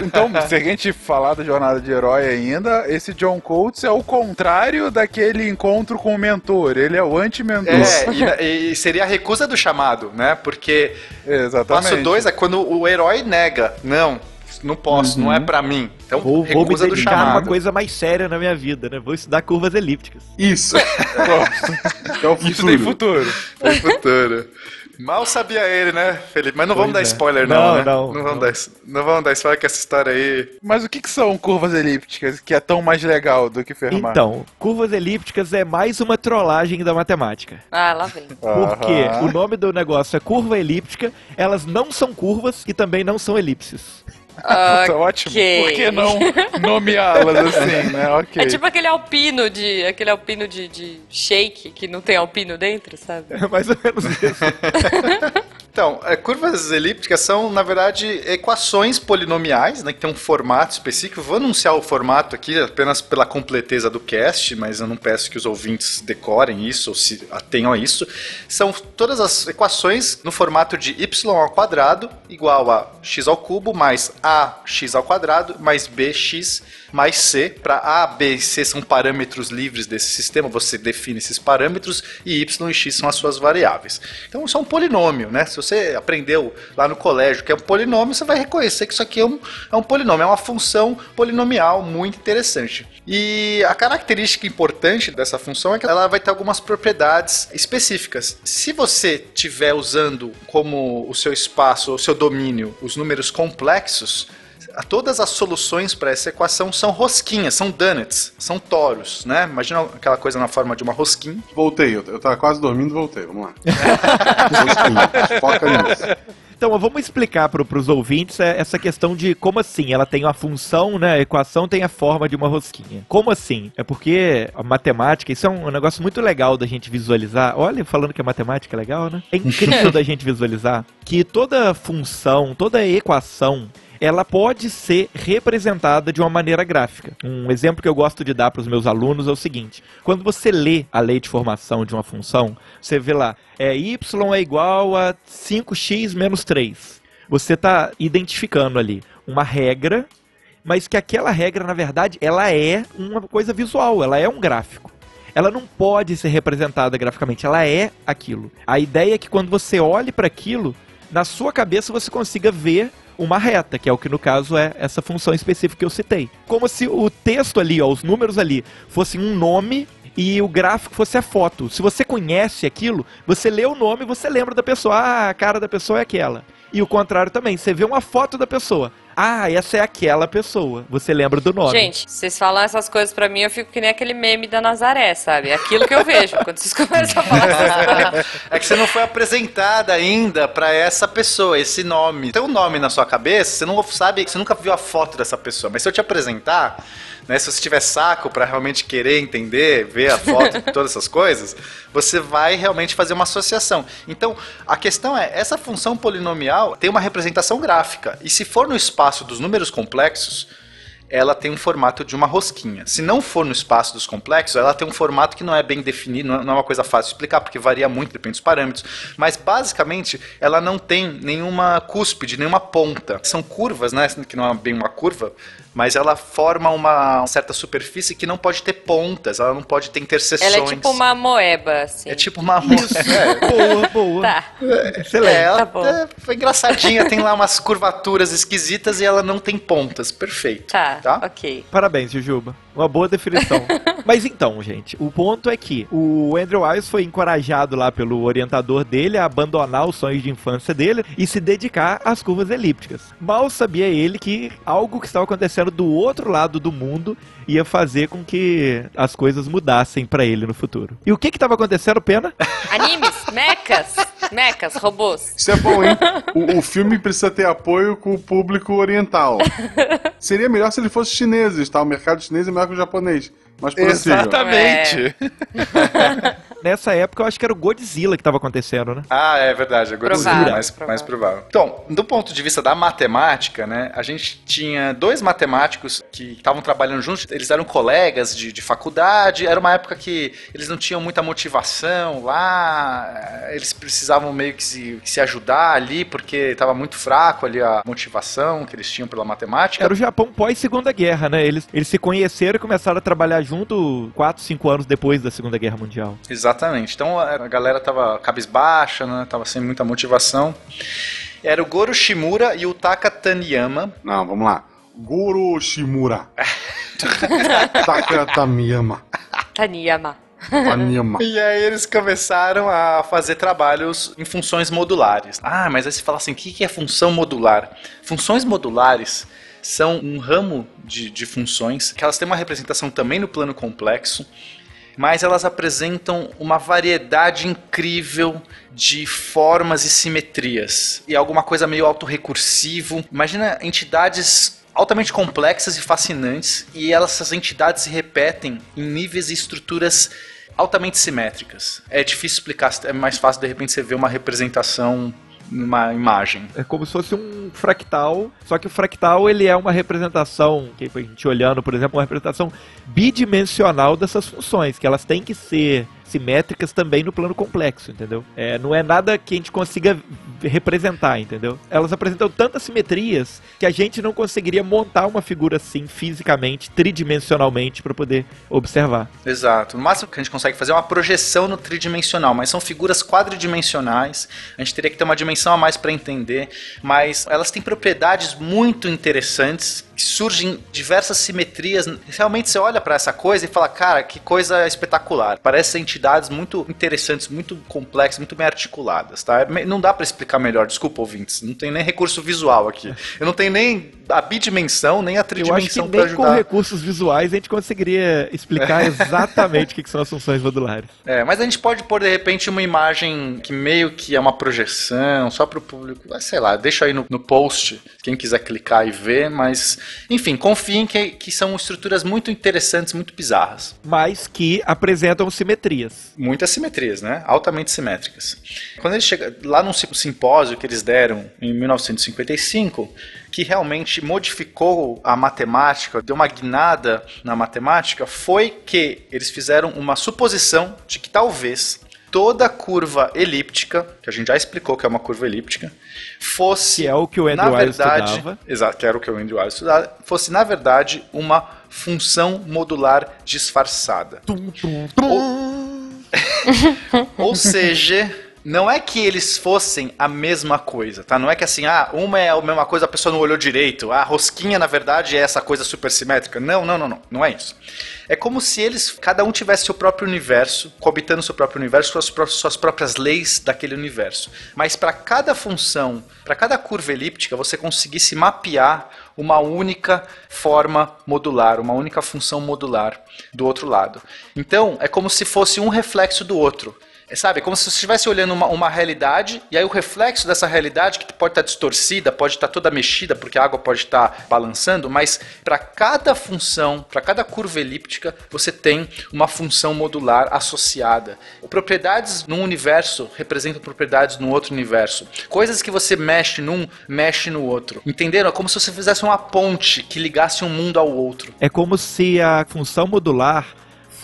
Então, se a gente falar da jornada de herói ainda, esse John Coates é o contrário daquele encontro com o mentor. Ele é o anti-mentor.
É, e, e seria a recusa do chamado, né? Porque
Exatamente.
passo dois é quando o herói nega. Não, não posso, não é pra mim. Então,
Vou, vou me dedicar uma
chamado.
coisa mais séria na minha vida, né? Vou estudar curvas elípticas.
Isso. é o
Isso tem
futuro.
futuro.
Foi futuro. Mal sabia ele, né, Felipe? Mas não vamos dar
Pois é.
spoiler, não,
Não,
né?
não,
vamos
não.
Dar, não vamos dar spoiler que essa história aí.
Mas o que, que são curvas elípticas que é tão mais legal do que Fermat?
Então, curvas elípticas é mais uma trollagem da matemática.
Ah, lá vem.
Porque
Aham.
o nome do negócio é curva elíptica, elas não são curvas e também não são elipses.
Tá ótimo. Por que não nomeá-las assim, né? Ok.
É tipo aquele alpino de. aquele alpino de, de shake que não tem alpino dentro, sabe?
É mais ou menos isso.
Então, é, curvas elípticas são, na verdade, equações polinomiais, né, que tem um formato específico. Vou anunciar o formato aqui apenas pela completeza do cast, mas eu não peço que os ouvintes decorem isso ou se atenham a isso. São todas as equações no formato de y ao quadrado igual a x ao cubo mais ax ao quadrado mais bx mais c. Para a, b e c são parâmetros livres desse sistema, você define esses parâmetros e y e x são as suas variáveis. Então isso é um polinômio, né? Se você aprendeu lá no colégio que é um polinômio, você vai reconhecer que isso aqui é um, é um polinômio, é uma função polinomial muito interessante. E a característica importante dessa função é que ela vai ter algumas propriedades específicas. Se você estiver usando como o seu espaço, o seu domínio, os números complexos, todas as soluções para essa equação são rosquinhas, são donuts, são toros, né? Imagina aquela coisa na forma de uma rosquinha.
Voltei, eu, eu tava quase dormindo voltei, vamos lá. Foca nisso.
Então, vamos explicar para os ouvintes é, essa questão de como assim ela tem uma função, né? A equação tem a forma de uma rosquinha. Como assim? É porque a matemática, isso é um negócio muito legal da gente visualizar. Olha, falando que a matemática é legal, né? É incrível da gente visualizar que toda função, toda equação, ela pode ser representada de uma maneira gráfica. Um exemplo que eu gosto de dar para os meus alunos é o seguinte: quando você lê a lei de formação de uma função, você vê lá, é y é igual a 5x menos 3. Você está identificando ali uma regra, mas que aquela regra, na verdade, ela é uma coisa visual, ela é um gráfico ela não pode ser representada graficamente, ela é aquilo. A ideia é que quando você olhe para aquilo, na sua cabeça você consiga ver uma reta, que é o que no caso é essa função específica que eu citei. Como se o texto ali, ó, os números ali, fossem um nome e o gráfico fosse a foto. Se você conhece aquilo, você lê o nome você lembra da pessoa. Ah, a cara da pessoa é aquela. E o contrário também, você vê uma foto da pessoa. Ah, essa é aquela pessoa. Você lembra do nome.
Gente, vocês falam essas coisas pra mim, eu fico que nem aquele meme da Nazaré, sabe? É aquilo que eu vejo quando vocês começam a falar essas coisas.
É que você não foi apresentada ainda pra essa pessoa, esse nome. Tem um nome na sua cabeça, você não sabe, você nunca viu a foto dessa pessoa. Mas se eu te apresentar, né, se você tiver saco para realmente querer entender, ver a foto, todas essas coisas, você vai realmente fazer uma associação. Então, a questão é, essa função polinomial tem uma representação gráfica. E se for no espaço dos números complexos, ela tem um formato de uma rosquinha. Se não for no espaço dos complexos, ela tem um formato que não é bem definido, não é uma coisa fácil de explicar, porque varia muito, depende dos parâmetros. Mas basicamente, ela não tem nenhuma cúspide, nenhuma ponta. São curvas, né? Que não é bem uma curva, mas ela forma uma certa superfície que não pode ter pontas, ela não pode ter interseções.
Ela é tipo uma moeba, assim.
É tipo uma moeba. É.
boa, boa.
Tá.
Excelente.
É, ela
Tá bom.
é- foi engraçadinha, tem lá umas curvaturas esquisitas e ela não tem pontas. Perfeito.
Tá,
Tá?
ok.
Parabéns, Jujuba. Uma boa definição. Mas então, gente, o ponto é que o Andrew Wiles foi encorajado lá pelo orientador dele a abandonar os sonhos de infância dele e se dedicar às curvas elípticas. Mal sabia ele que algo que estava acontecendo do outro lado do mundo ia fazer com que as coisas mudassem pra ele no futuro. E o que que estava acontecendo, Pena?
Animes, mechas, mechas, robôs.
Isso é bom, hein? O, o filme precisa ter apoio com o público oriental. Seria melhor se ele fosse chineses, tá? O mercado chinês é melhor que o japonês. Mas prossiga.
Exatamente.
Nessa época eu acho que era o Godzilla que estava acontecendo, né?
Ah, é verdade, é Godzilla,
Provável,
mais,
provável.
mais provável. Então, do ponto de vista da matemática, né, a gente tinha dois matemáticos que estavam trabalhando juntos, eles eram colegas de, de faculdade, era uma época que eles não tinham muita motivação lá, eles precisavam meio que se, que se ajudar ali, porque estava muito fraco ali a motivação que eles tinham pela matemática.
Era o Japão pós-segunda guerra, né? Eles, eles se conheceram e começaram a trabalhar junto 4, 5 anos depois da Segunda Guerra Mundial.
Exatamente. Então a galera tava cabisbaixa, né? Tava sem muita motivação. Era o Goro Shimura e o Taka Taniyama.
Não, vamos lá. Guru Shimura. Takatamiyama.
Taniyama.
Taniyama.
E aí eles começaram a fazer trabalhos em funções modulares. Ah, mas aí você fala assim, o que que é função modular? Funções modulares são um ramo de, de funções que elas têm uma representação também no plano complexo, mas elas apresentam uma variedade incrível de formas e simetrias. E alguma coisa meio autorrecursivo. Imagina entidades altamente complexas e fascinantes, e elas, essas entidades se repetem em níveis e estruturas altamente simétricas. É difícil explicar, é mais fácil de repente você ver uma representação numa imagem.
É como se fosse um fractal, só que o fractal ele é uma representação, que a gente olhando, por exemplo, uma representação bidimensional dessas funções, que elas têm que ser simétricas também no plano complexo, entendeu? É, não é nada que a gente consiga representar, entendeu? Elas apresentam tantas simetrias que a gente não conseguiria montar uma figura assim fisicamente, tridimensionalmente para poder observar.
Exato. No máximo que a gente consegue fazer é uma projeção no tridimensional, mas são figuras quadridimensionais. A gente teria que ter uma dimensão a mais para entender, mas elas têm propriedades muito interessantes surgem diversas simetrias. Realmente você olha para essa coisa e fala, cara, que coisa espetacular. Parece entidades muito interessantes, muito complexas, muito bem articuladas, tá? Não dá para explicar melhor, desculpa ouvintes, não tem nem recurso visual aqui. Eu não tenho nem a bidimensão, nem a tridimensão para ajudar.
com recursos visuais a gente conseguiria explicar exatamente o que são as funções modulares.
É, mas a gente pode pôr de repente uma imagem que meio que é uma projeção, só para o público, sei lá, deixa aí no, no post, quem quiser clicar e ver, mas enfim, confiem que, que são estruturas muito interessantes, muito bizarras.
Mas que apresentam simetrias.
Muitas simetrias, né? Altamente simétricas. Quando ele chega lá num simpósio que eles deram em 1955, que realmente modificou a matemática, deu uma guinada na matemática, foi que eles fizeram uma suposição de que talvez toda curva elíptica, que a gente já explicou que é uma curva elíptica, fosse.
Que é o que o Andrew
na verdade,
estudava.
Exato, que era o que o Andrew Wiles estudava, fosse, na verdade, uma função modular disfarçada.
Tum, tum, tum.
Ou, ou seja não é que eles fossem a mesma coisa, tá? Não é que assim, ah, uma é a mesma coisa, a pessoa não olhou direito. A rosquinha, na verdade, é essa coisa supersimétrica. Não, não, não, não. Não é isso. É como se eles, cada um tivesse seu próprio universo, coabitando seu próprio universo, suas, suas próprias leis daquele universo. Mas para cada função, para cada curva elíptica, você conseguisse mapear uma única forma modular, uma única função modular do outro lado. Então, é como se fosse um reflexo do outro. É, sabe, é como se você estivesse olhando uma, uma realidade e aí o reflexo dessa realidade, que pode estar distorcida, pode estar toda mexida, porque a água pode estar balançando, mas para cada função, para cada curva elíptica, você tem uma função modular associada. Propriedades num universo representam propriedades no outro universo. Coisas que você mexe num, mexe no outro. Entenderam? É como se você fizesse uma ponte que ligasse um mundo ao outro.
É como se a função modular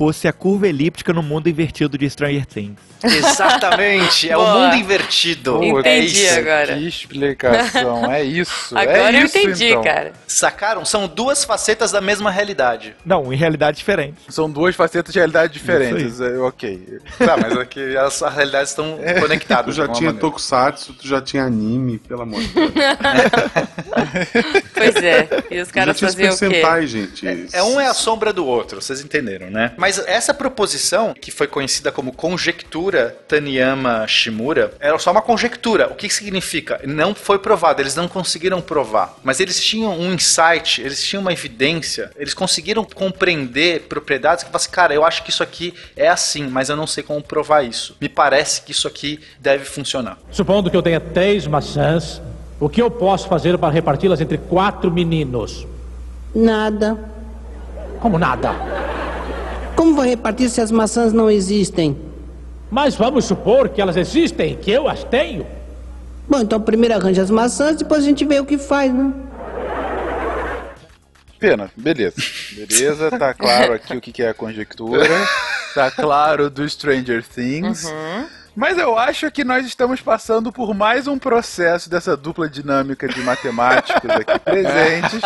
fosse a curva elíptica no mundo invertido de Stranger Things.
Exatamente, é o mundo invertido.
Entendi
é isso.
agora.
Que explicação, é isso.
Agora
é
eu
isso,
entendi,
então.
cara.
Sacaram? São duas facetas da mesma realidade.
Não, em realidade diferente.
São duas facetas de realidade diferentes. É, ok.
Tá, mas aqui as, as realidades estão
Tu
conectadas.
já
de alguma
tinha
maneira.
Tokusatsu, tu já tinha anime, pelo amor de Deus.
Pois é. E os
Tu já
caras faziam o quê?
Sentai, gente.
É um é a sombra do outro, vocês entenderam, né? Mas essa proposição, que foi conhecida como conjectura Taniyama-Shimura, era só uma conjectura. O que significa? Não foi provado, eles não conseguiram provar. Mas eles tinham um insight, eles tinham uma evidência, eles conseguiram compreender propriedades que falaram assim, cara, eu acho que isso aqui é assim, mas eu não sei como provar isso. Me parece que isso aqui deve funcionar.
Supondo que eu tenha três maçãs, o que eu posso fazer para reparti-las entre quatro meninos?
Nada.
Como nada.
Como vai repartir se as maçãs não existem?
Mas vamos supor que elas existem, que eu as tenho.
Bom, então primeiro arranja as maçãs, depois a gente vê o que faz, né?
Pena, beleza. Beleza, tá claro aqui o que que é a conjectura. Tá claro do Stranger Things. Mas eu acho que nós estamos passando por mais um processo dessa dupla dinâmica de matemáticos aqui presentes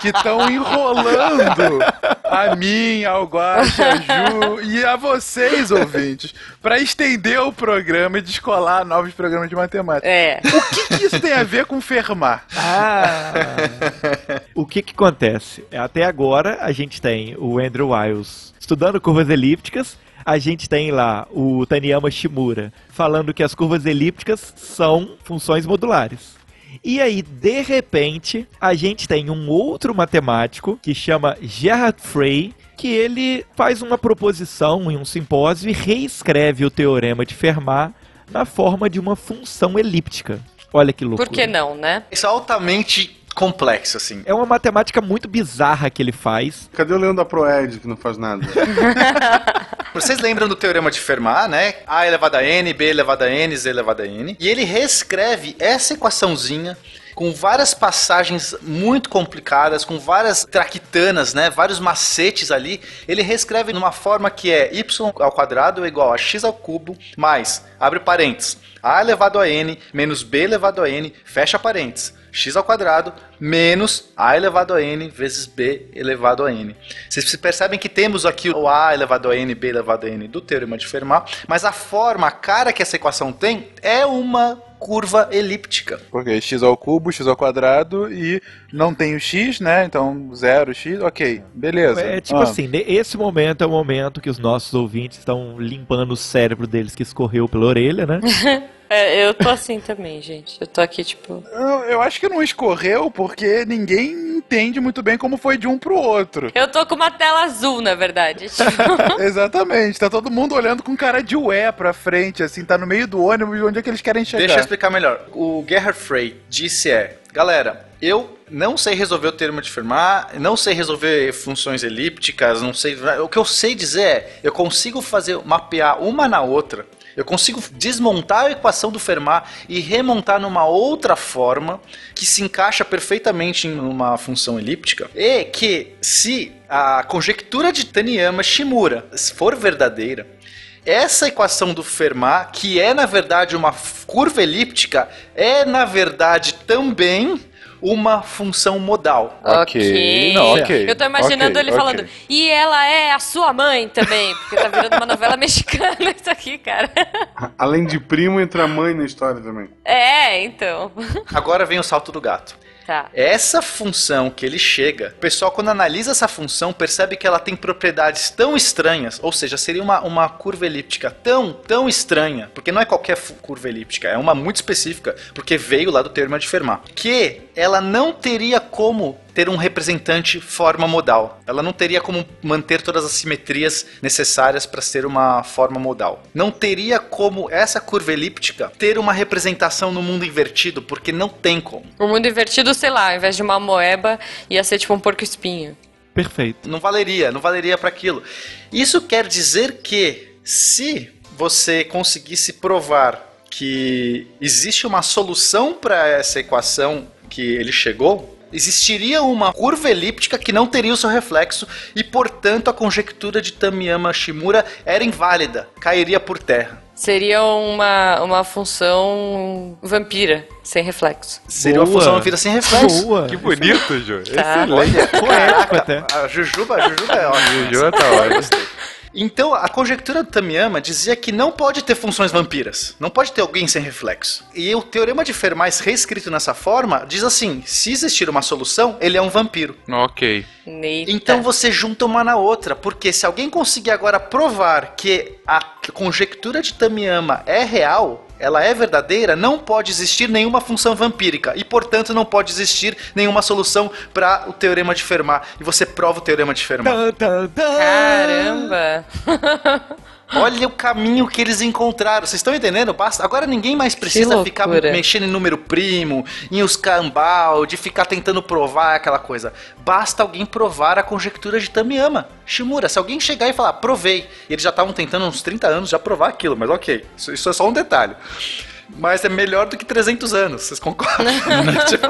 que estão enrolando a mim, ao Guaxa, a Ju e a vocês, ouvintes, para estender o programa e descolar novos programas de matemática.
É.
O que, que isso tem a ver com Fermat?
Ah! o que que acontece? Até agora a gente tem o Andrew Wiles estudando curvas elípticas, a gente tem lá o Taniyama Shimura falando que as curvas elípticas são funções modulares. E aí, de repente, a gente tem um outro matemático que chama Gerhard Frey, que ele faz uma proposição em um simpósio e reescreve o teorema de Fermat na forma de uma função elíptica. Olha que loucura.
Por que não, né?
Isso é altamente complexo, assim.
É uma matemática muito bizarra que ele faz.
Cadê o Leão da Proed que não faz nada?
Vocês lembram do Teorema de Fermat, né? A elevado a n, b elevado a n, z elevado a n. E ele reescreve essa equaçãozinha com várias passagens muito complicadas, com várias traquitanas, né? Vários macetes ali. Ele reescreve numa forma que é y ao quadrado é igual a x ao cubo mais, abre parênteses, a elevado a n menos b elevado a n, fecha parênteses x ao quadrado menos a elevado a n vezes b elevado a n. Vocês percebem que temos aqui o a elevado a n, b elevado a n do teorema de Fermat, mas a forma, a cara que essa equação tem é uma curva elíptica.
Porque x ao cubo, x ao quadrado e não tem o x, né? Então zero x, ok, beleza.
É tipo
Ah.
assim, esse momento é o momento que os nossos ouvintes estão limpando o cérebro deles que escorreu pela orelha, né?
É, eu tô assim também, gente. Eu tô aqui, tipo.
Eu, eu acho que não escorreu porque ninguém entende muito bem como foi de um pro outro.
Eu tô com uma tela azul, na verdade. Tipo,
Exatamente, tá todo mundo olhando com cara de ué pra frente, assim, tá no meio do ônibus e onde é que eles querem chegar.
Deixa eu explicar melhor. O Gerhard Frey disse é, galera, eu não sei resolver o termo de Fermat, não sei resolver funções elípticas, não sei. O que eu sei dizer é, eu consigo fazer mapear uma na outra. Eu consigo desmontar a equação do Fermat e remontar numa outra forma que se encaixa perfeitamente em uma função elíptica. E que se a conjectura de Taniyama-Shimura for verdadeira, essa equação do Fermat, que é na verdade uma curva elíptica, é na verdade também uma função modal.
Ok, não, ok,
Eu tô imaginando
ok,
ele
ok.
falando. E ela é a sua mãe também, porque tá virando uma novela mexicana isso aqui, cara.
Além de primo, entra a mãe na história também.
É, então.
Agora vem o salto do gato.
Tá.
Essa função que ele chega, o pessoal quando analisa essa função percebe que ela tem propriedades tão estranhas, ou seja, seria uma, uma curva elíptica tão, tão estranha, porque não é qualquer curva elíptica, é uma muito específica, porque veio lá do termo de Fermat, que ela não teria como ter um representante forma modal. Ela não teria como manter todas as simetrias necessárias para ser uma forma modal. Não teria como essa curva elíptica ter uma representação no mundo invertido, porque não tem como.
O mundo invertido, sei lá, ao invés de uma moeba, ia ser tipo um porco-espinho.
Perfeito.
Não valeria, não valeria para aquilo. Isso quer dizer que se você conseguisse provar que existe uma solução para essa equação que ele chegou, existiria uma curva elíptica que não teria o seu reflexo e, portanto, a conjectura de Tamiyama-Shimura era inválida, cairia por terra.
Seria uma, uma função vampira, sem reflexo.
Seria uma
Boa.
função vampira sem reflexo.
Boa.
Que bonito, Ju.
Tá.
Excelente.
Poético até.
A Jujuba, a Jujuba é ótima.
Jujuba tá ótima.
Então, a conjectura do Tamiyama dizia que não pode ter funções vampiras. Não pode ter alguém sem reflexo. E o teorema de Fermat, reescrito nessa forma, diz assim: se existir uma solução, ele é um vampiro.
Ok.
Eita.
Então você junta uma na outra, porque se alguém conseguir agora provar que a conjectura de Tamiyama é real, ela é verdadeira, não pode existir nenhuma função vampírica e, portanto, não pode existir nenhuma solução para o teorema de Fermat. E você prova o teorema de Fermat.
Caramba!
Olha o caminho que eles encontraram. Vocês estão entendendo? Basta. Agora ninguém mais precisa ficar mexendo em número primo, em os cambal, de ficar tentando provar aquela coisa. Basta alguém provar a conjectura de Tamiyama. Shimura, se alguém chegar e falar, provei. Eles já estavam tentando uns 30 anos já provar aquilo, mas ok. Isso, isso é só um detalhe. Mas é melhor do que 300 anos, vocês concordam? Tipo,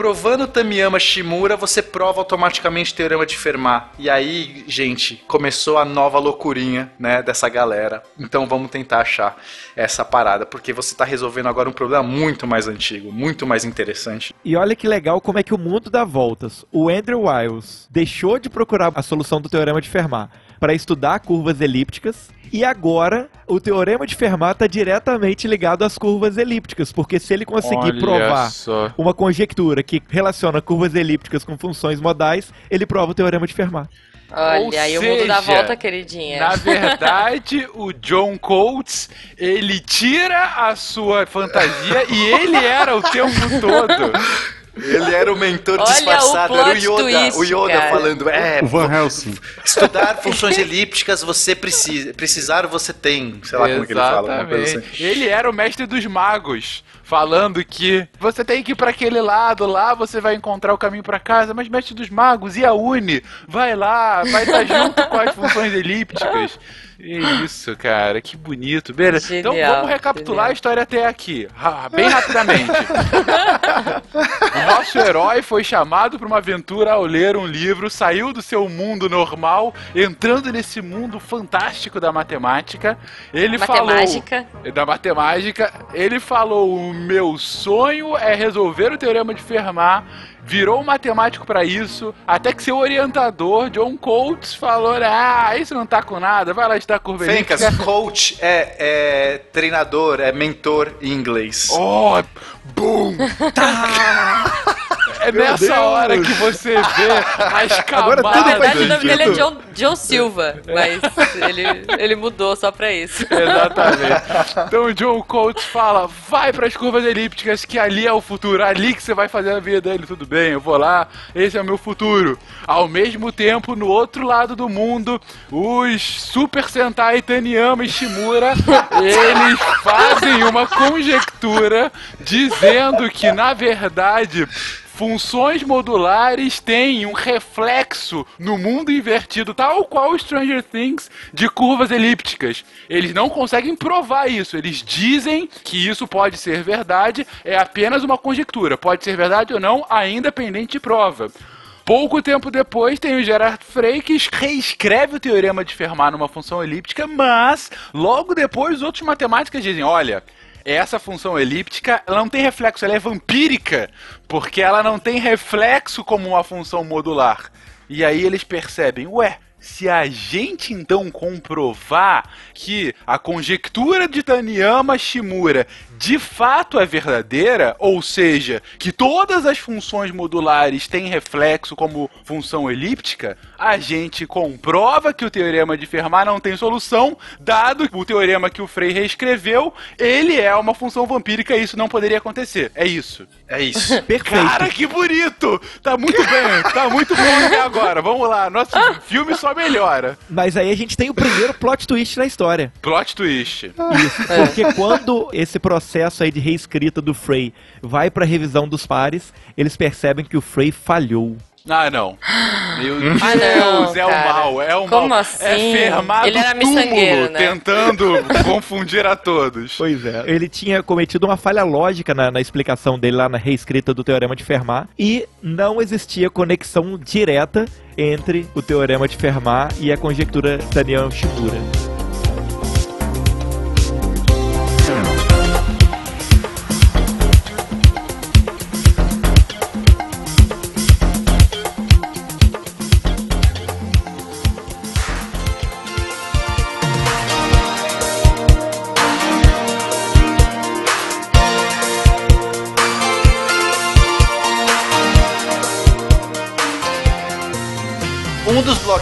Provando Tamiyama Shimura, você prova automaticamente o teorema de Fermat. E aí, gente, começou a nova loucurinha, né, dessa galera. Então vamos tentar achar essa parada, porque você tá resolvendo agora um problema muito mais antigo, muito mais interessante.
E olha que legal como é que o mundo dá voltas. O Andrew Wiles deixou de procurar a solução do teorema de Fermat para estudar curvas elípticas e agora o teorema de Fermat está diretamente ligado às curvas elípticas, porque se ele conseguir
Olha
provar
só.
uma conjectura que relaciona curvas elípticas com funções modais, ele prova o teorema de Fermat.
Olha,
Ou
aí o mundo dá
seja,
volta, queridinha.
Na verdade, o John Coates, ele tira a sua fantasia e ele era o tempo todo.
Ele era o mentor
Olha
disfarçado,
o
era o Yoda,
twist,
o Yoda
cara.
falando, é,
O Van Helsing.
estudar funções elípticas você precisa, precisar você tem, sei lá como é que ele fala, assim.
Exatamente. Ele era o mestre dos magos, falando que você tem que ir pra aquele lado, lá você vai encontrar o caminho pra casa, mas mestre dos magos, e a Uni? Vai lá, vai estar junto com as funções elípticas. Isso, cara, que bonito. Beleza. Então
Genial,
vamos recapitular
genial.
a história até aqui, bem rapidamente. o nosso herói foi chamado para uma aventura ao ler um livro, saiu do seu mundo normal, entrando nesse mundo fantástico da matemática. Ele
Matemática.
falou da matemática, ele falou: "O meu sonho é resolver o teorema de Fermat". Virou um matemático para isso, até que seu orientador, John Coates, falou: Ah, isso não tá com nada, vai lá estudar curva
Fencas,
elíptica."
coach é, é treinador, é mentor em inglês.
Oh, boom! É
Meu
nessa
Deus!
hora que você vê as
Agora
camadas.
Na verdade, o nome dele é John, John Silva, mas ele, ele mudou só pra isso.
Exatamente. Então o John Coates fala: vai para as curvas elípticas, que ali é o futuro, ali que você vai fazer a vida dele. Tudo bem, eu vou lá, esse é o meu futuro. Ao mesmo tempo, no outro lado do mundo, os Super Sentai Taniyama e Shimura eles fazem uma conjectura dizendo que, na verdade, Funções modulares têm um reflexo no mundo invertido, tal qual Stranger Things de curvas elípticas. Eles não conseguem provar isso. Eles dizem que isso pode ser verdade, é apenas uma conjectura. Pode ser verdade ou não, ainda pendente de prova. Pouco tempo depois tem o Gerard Frey que reescreve o teorema de Fermat numa função elíptica, mas logo depois os outros matemáticos dizem: olha, essa função elíptica ela não tem reflexo, ela é vampírica, porque ela não tem reflexo como uma função modular. E aí eles percebem, ué, se a gente então comprovar que a conjectura de Taniyama Shimura de fato é verdadeira, ou seja, que todas as funções modulares têm reflexo como função elíptica, a gente comprova que o teorema de Fermat não tem solução, dado que o teorema que o Frey reescreveu, ele é uma função vampírica e isso não poderia acontecer. É isso.
É isso.
Perfeito.
Cara, que bonito! Tá muito bem, tá muito bom até agora. Vamos lá, nosso filme só melhora.
Mas aí a gente tem o primeiro plot twist na história.
Plot twist.
Isso, porque quando esse processo aí de reescrita do Frey vai pra revisão dos pares, eles percebem que o Frey falhou.
Ah, não. Meu Deus,
Ah, não,
é o mal, é o
Como
mal.
assim?
É fermado
Ele era
túmulo,
né?
tentando confundir a todos.
Pois é. Ele tinha cometido uma falha lógica na, na explicação dele lá na reescrita do Teorema de Fermat e não existia conexão direta entre o Teorema de Fermat e a conjectura Taniyama-Shimura.
Um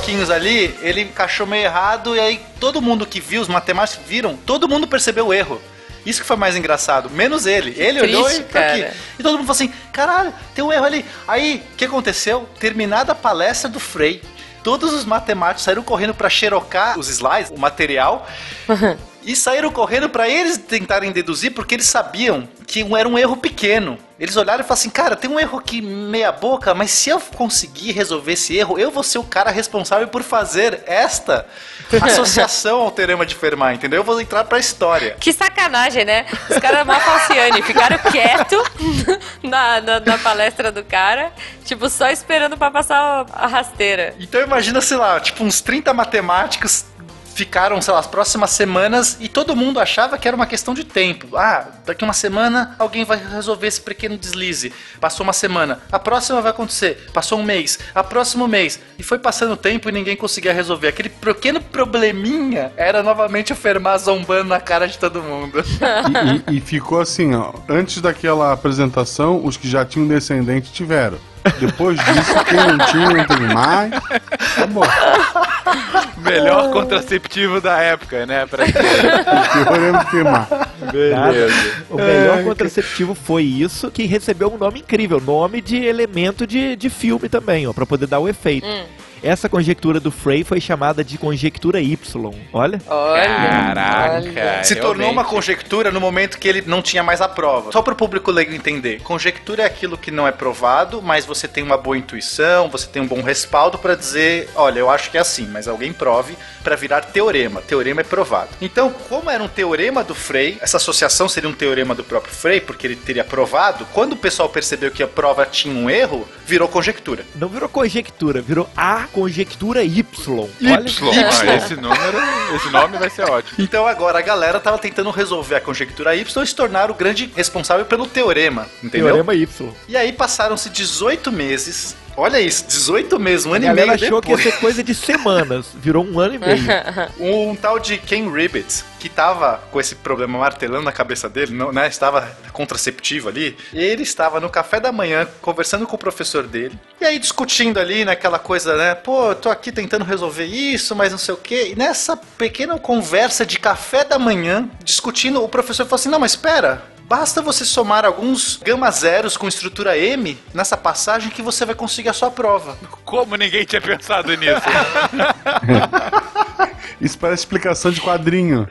bloquinhos ali, ele encaixou meio errado e aí todo mundo que viu, os matemáticos viram, todo mundo percebeu o erro. Isso que foi mais engraçado, menos ele. Ele olhou
triste,
e tá aqui. E todo mundo falou assim: caralho, tem um erro ali. Aí, o que aconteceu? Terminada a palestra do Frey, todos os matemáticos saíram correndo pra xerocar os slides, o material, e saíram correndo pra eles tentarem deduzir, porque eles sabiam que era um erro pequeno. Eles olharam e falaram assim: cara, tem um erro aqui meia boca, mas se eu conseguir resolver esse erro, eu vou ser o cara responsável por fazer esta associação ao teorema de Fermat, entendeu? Eu vou entrar pra história.
Que sacanagem, né? Os caras mal falciane ficaram quietos na, na, na palestra do cara, tipo, só esperando pra passar a rasteira.
Então imagina, sei lá, tipo uns 30 matemáticos ficaram, sei lá, as próximas semanas e todo mundo achava que era uma questão de tempo. Ah, daqui uma semana alguém vai resolver esse pequeno deslize. Passou uma semana, a próxima vai acontecer. Passou um mês, a próximo mês. E foi passando o tempo e ninguém conseguia resolver. Aquele pequeno probleminha era novamente o Fermat zombando na cara de todo mundo.
E, e- e ficou assim, ó. Antes daquela apresentação, os que já tinham descendente tiveram. Depois disso, quem não tinha, não teve mais. Tá bom.
Melhor contraceptivo da época, né? Pra
Fermat.
Beleza.
O melhor contraceptivo foi isso, que recebeu um nome incrível, nome de elemento de, de filme também, ó, pra poder dar o efeito.
Hum.
Essa conjectura do Frey foi chamada de conjectura Y. Olha.
Olha.
Caraca.
olha.
Se tornou
realmente.
uma conjectura no momento que ele não tinha mais a prova. Só para o público leigo entender. Conjectura é aquilo que não é provado, mas você tem uma boa intuição, você tem um bom respaldo para dizer, olha, eu acho que é assim, mas alguém prove para virar teorema. Teorema é provado. Então, como era um teorema do Frey, essa associação seria um teorema do próprio Frey, porque ele teria provado, quando o pessoal percebeu que a prova tinha um erro, virou conjectura.
Não virou conjectura, virou a conjectura Y. Olha.
Y. Ah, esse número, esse nome vai ser ótimo.
Então agora a galera tava tentando resolver a conjectura Y e se tornar o grande responsável pelo teorema, entendeu?
Teorema Y.
E aí passaram-se 18 meses. Olha isso, 18 meses, um ano e meio
achou que ia ser coisa de semanas, virou um ano e meio.
Um, tal de Ken Ribbit, que tava com esse problema martelando na cabeça dele, não, né? Estava contraceptivo ali. E ele estava no café da manhã conversando com o professor dele. E aí discutindo ali naquela coisa, né? Pô, eu tô aqui tentando resolver isso, mas não sei o quê. E nessa pequena conversa de café da manhã, discutindo, o professor falou assim: Não, mas espera. Basta você somar alguns gama zeros com estrutura M nessa passagem que você vai conseguir a sua prova.
Como ninguém tinha pensado nisso?
Isso parece explicação de quadrinho.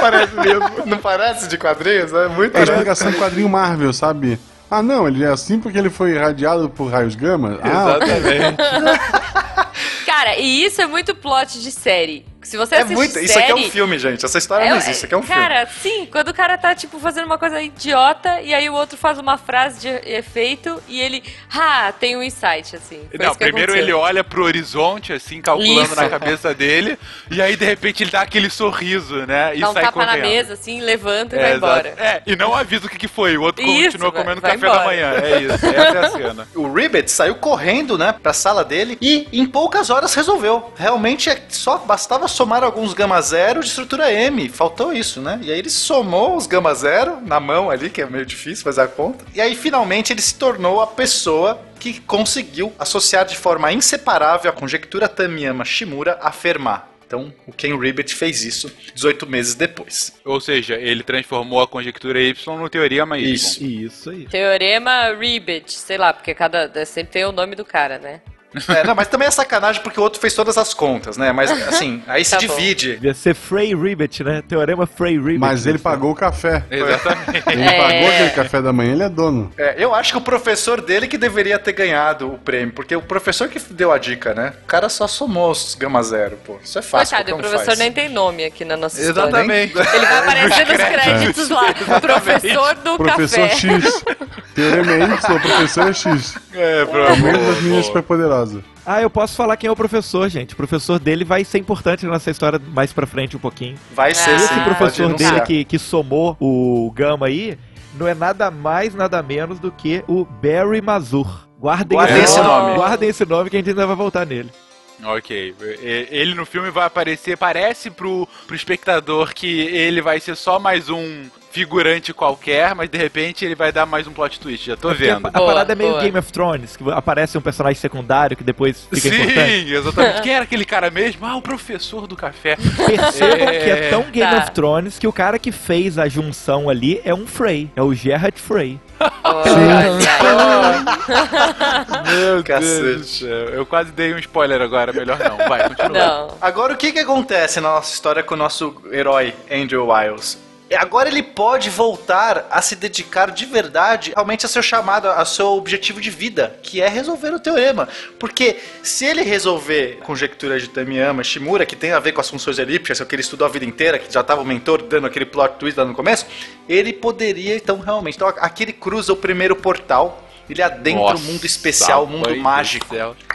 Parece mesmo. Não parece de quadrinhos? É muito
É explicação de quadrinho Marvel, sabe? Ah, não, ele é assim porque ele foi irradiado por raios gama? Ah,
Exatamente.
Cara, e isso é muito plot de série. Se você
É muito.
série...
Isso aqui é um filme, gente. Essa história não existe. Isso aqui é um filme.
Cara, sim, quando o cara tá, tipo, fazendo uma coisa idiota e aí o outro faz uma frase de efeito e ele, ah, tem um insight, assim. Foi
Não, primeiro
aconteceu.
ele olha pro horizonte, assim, calculando
Isso.
na cabeça dele, e aí de repente ele dá aquele sorriso, né? E
Dá um
sai
tapa
correndo.
na mesa, assim, levanta e
É,
vai
exato.
embora.
É, e não avisa o que, que foi, o outro
Isso,
continua
vai-
comendo
vai
café da
embora.
manhã. É isso, essa é a cena.
O Ribbit saiu correndo, né, pra sala dele e em poucas horas resolveu. Realmente é só bastava somar alguns gama zero de estrutura M. Faltou isso, né? E aí ele somou os gama zero na mão ali, que é meio difícil fazer a conta. E aí finalmente ele se tornou a pessoa que conseguiu associar de forma inseparável a conjectura Tamiyama-Shimura a Fermat. Então, o Ken Ribbit fez isso 18 meses depois.
Ou seja, ele transformou a conjectura Y no teorema Y.
Isso.
Isso aí.
Teorema Ribbit, sei lá, porque cada sempre tem o nome do cara, né?
É, não, mas também é sacanagem porque o outro fez todas as contas, né? Mas assim, aí se
Tá bom.
divide.
Devia ser Frey Ribbit, né? Teorema Frey Ribbit.
mas ele pagou o café.
Exatamente.
Ele
É.
pagou aquele café da manhã, ele é dono.
É, eu acho que o professor dele que deveria ter ganhado o prêmio, porque o professor que deu a dica, né? O cara só somou os gama zero, pô. Isso é fácil.
Coitado, o professor
faz.
nem tem nome aqui na nossa história.
Exatamente.
Ele vai aparecer nos créditos lá. Professor do
Professor
café.
X. Teorema é Y, o professor é X.
É,
É o mesmo das meninas
boa.
Ah, eu posso falar quem é o professor, gente. O professor dele vai ser importante nessa história mais pra frente um pouquinho.
Vai ser
Ah.
sim,
Esse professor dele que, que somou o Gama aí não é nada mais, nada menos do que o Barry Mazur. Guardem,
Guardem esse nome.
Guardem esse nome que a gente ainda vai voltar nele.
Ok. Ele no filme vai aparecer, parece pro, pro espectador que ele vai ser só mais um figurante qualquer, mas de repente ele vai dar mais um plot twist, já tô
Porque
vendo.
A, a
Boa,
parada é meio
boa.
Game of Thrones, que aparece um personagem secundário que depois fica importante.
Sim, exatamente. Quem era aquele cara mesmo? Ah, o professor do café.
Percebam
É.
que é tão Game
Tá.
of Thrones que o cara que fez a junção ali é um Frey, é o Gerard Frey.
Meu
Cacete.
Deus do céu. Eu quase dei um spoiler agora, melhor não. Vai, continua.
Não.
Agora, o que que acontece na nossa história com o nosso herói, Andrew Wiles? Agora ele pode voltar a se dedicar de verdade realmente a seu chamado, a seu objetivo de vida, que é resolver o teorema. Porque se ele resolver a conjectura de Tamiyama Shimura, que tem a ver com as funções elípticas, que ele estudou a vida inteira, que já estava o mentor dando aquele plot twist lá no começo, ele poderia então realmente. Então aqui ele cruza o primeiro portal, ele adentra o
Nossa,
mundo especial, o mundo mágico.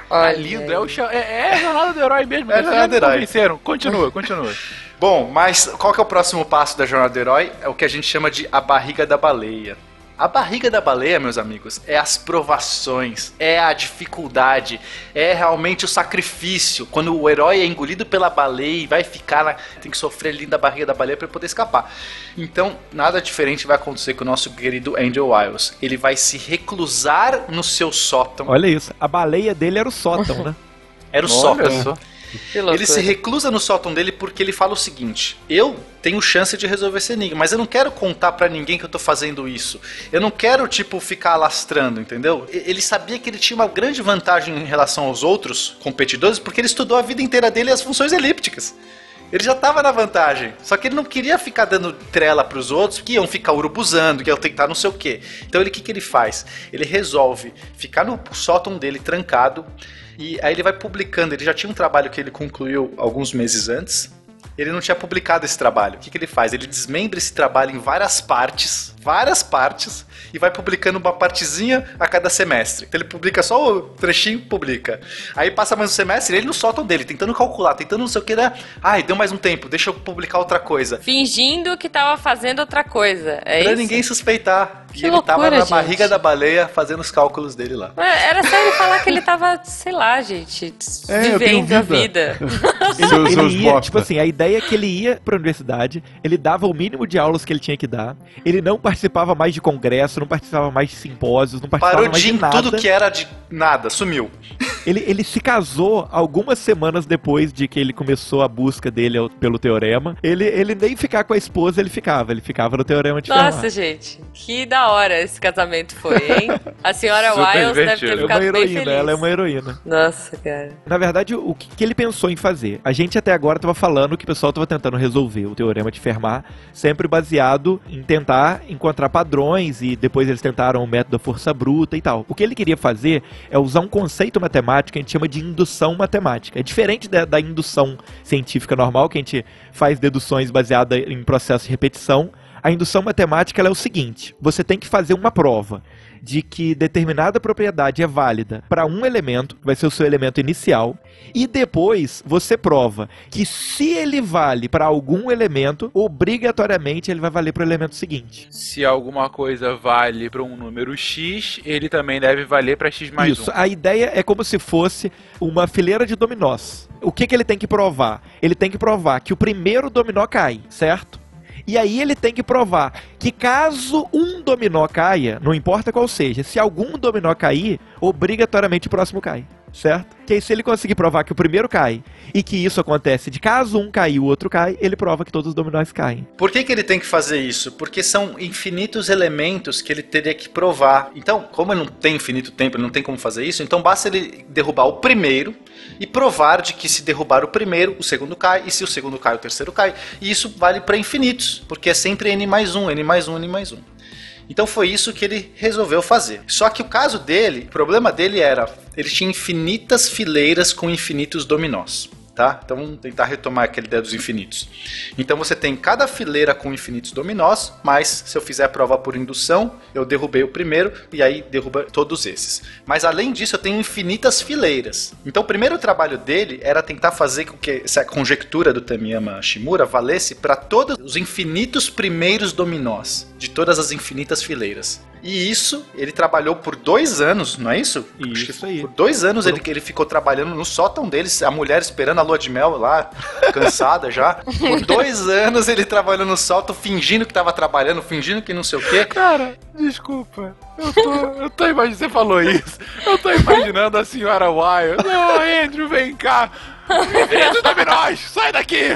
Olha
É lindo, é, o cha- é, é a jornada do herói mesmo.
É a
eles
jornada do herói.
Continua, continua.
Bom, mas qual que é o próximo passo da jornada do herói? É o que a gente chama de a barriga da baleia. A barriga da baleia, meus amigos, é as provações, é a dificuldade, é realmente o sacrifício. Quando o herói é engolido pela baleia e vai ficar na, tem que sofrer ali da barriga da baleia para poder escapar. Então, nada diferente vai acontecer com o nosso querido Andrew Wiles. Ele vai se reclusar no seu sótão.
Olha isso, a baleia dele era o sótão, né?
Era o
Olha
sótão. Ele se reclusa no sótão dele porque ele fala o seguinte: eu tenho chance de resolver esse enigma, mas eu não quero contar pra ninguém que eu tô fazendo isso. Eu não quero, tipo, ficar alastrando, entendeu? Ele sabia que ele tinha uma grande vantagem em relação aos outros competidores porque ele estudou a vida inteira dele as funções elípticas. Ele já tava na vantagem. Só que ele não queria ficar dando trela pros outros que iam ficar urubuzando, que iam tentar não sei o quê. Então ele o que, que ele faz? Ele resolve ficar no sótão dele trancado e aí ele vai publicando. Ele já tinha um trabalho que ele concluiu alguns meses antes. Ele não tinha publicado esse trabalho. O que, que ele faz? Ele desmembra esse trabalho em várias partes, várias partes, e vai publicando uma partezinha a cada semestre. Então ele publica só o trechinho, publica. Aí passa mais um semestre, ele no sótão dele, tentando calcular, tentando não sei o que, né? Ai, deu mais um tempo, deixa eu publicar outra coisa.
Fingindo que tava fazendo outra coisa. É
pra
isso?
ninguém suspeitar.
Que
e ele tava
loucura,
na
gente.
barriga da baleia fazendo os cálculos dele lá.
É, Era só ele falar que ele tava, sei lá, gente,
É,
vivendo a
vida.
Ele
seus
ia, tipo assim, a ideia é que ele ia pra universidade, ele dava o mínimo de aulas que ele tinha que dar, ele não participava mais de congresso, não participava mais de simpósios, não participava
Parou
mais
de
de nada.
tudo que era de nada, sumiu.
Ele, ele se casou algumas semanas depois de que ele começou a busca dele pelo teorema. Ele, ele nem ficar com a esposa ele ficava, ele ficava no teorema de
Nossa,
Fermat.
gente, que da hora esse casamento foi, hein? A senhora Wiles deve ter
É uma
ficado bem
heroína,
feliz.
ela é uma heroína.
Nossa, cara.
Na verdade, o que, que ele pensou em fazer? A gente até agora estava falando que o pessoal estava tentando resolver o teorema de Fermat, sempre baseado em tentar encontrar padrões e depois eles tentaram o método da força bruta e tal. O que ele queria fazer é usar um conceito matemático que a gente chama de indução matemática. É diferente da, da indução científica normal, que a gente faz deduções baseadas em processo de repetição. A indução matemática é o seguinte: você tem que fazer uma prova de que determinada propriedade é válida para um elemento, que vai ser o seu elemento inicial, e depois você prova que se ele vale para algum elemento, obrigatoriamente ele vai valer para o elemento seguinte.
Se alguma coisa vale para um número x, ele também deve valer para x mais
Isso.
um.
A ideia é como se fosse uma fileira de dominós. O que, que ele tem que provar? Ele tem que provar que o primeiro dominó cai, certo? E aí ele tem que provar que caso um dominó caia, não importa qual seja, se algum dominó cair, obrigatoriamente o próximo cai, certo? Que aí se ele conseguir provar que o primeiro cai e que isso acontece de caso um cair e o outro cai, ele prova que todos os dominós caem.
Por que, que ele tem que fazer isso? Porque são infinitos elementos que ele teria que provar. Então, como ele não tem infinito tempo, ele não tem como fazer isso, então basta ele derrubar o primeiro e provar de que se derrubar o primeiro, o segundo cai, e se o segundo cai, o terceiro cai. E isso vale para infinitos, porque é sempre n mais um, n mais um, n mais um. Então foi isso que ele resolveu fazer. Só que o caso dele, o problema dele era, ele tinha infinitas fileiras com infinitos dominós. Tá? Então vamos tentar retomar aquela ideia dos infinitos. Então você tem cada fileira com infinitos dominós, mas se eu fizer a prova por indução, eu derrubei o primeiro e aí derruba todos esses. Mas além disso, eu tenho infinitas fileiras. Então o primeiro trabalho dele era tentar fazer com que essa conjectura do Tamiyama Shimura valesse para todos os infinitos primeiros dominós de todas as infinitas fileiras. E isso ele trabalhou por dois anos, não é isso?
Isso aí.
Por dois anos ele, ele ficou trabalhando no sótão deles, a mulher esperando a lua de mel lá, cansada já. Por dois anos ele trabalhou no sótão, fingindo que tava trabalhando, fingindo que não sei o quê.
Cara, desculpa. Eu tô, eu tô imaginando. Você falou isso. Eu tô imaginando a senhora Wild. Não, Andrew, vem cá. Infinitos dominós, sai daqui!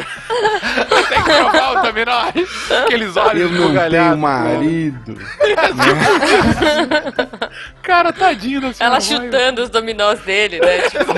Tem que provar o dominós! Aqueles
Eu
olhos
não tenho
bugalhados.
marido.
Cara, tadinho da senhora
Ela chutando os dominós dele, né? Tipo,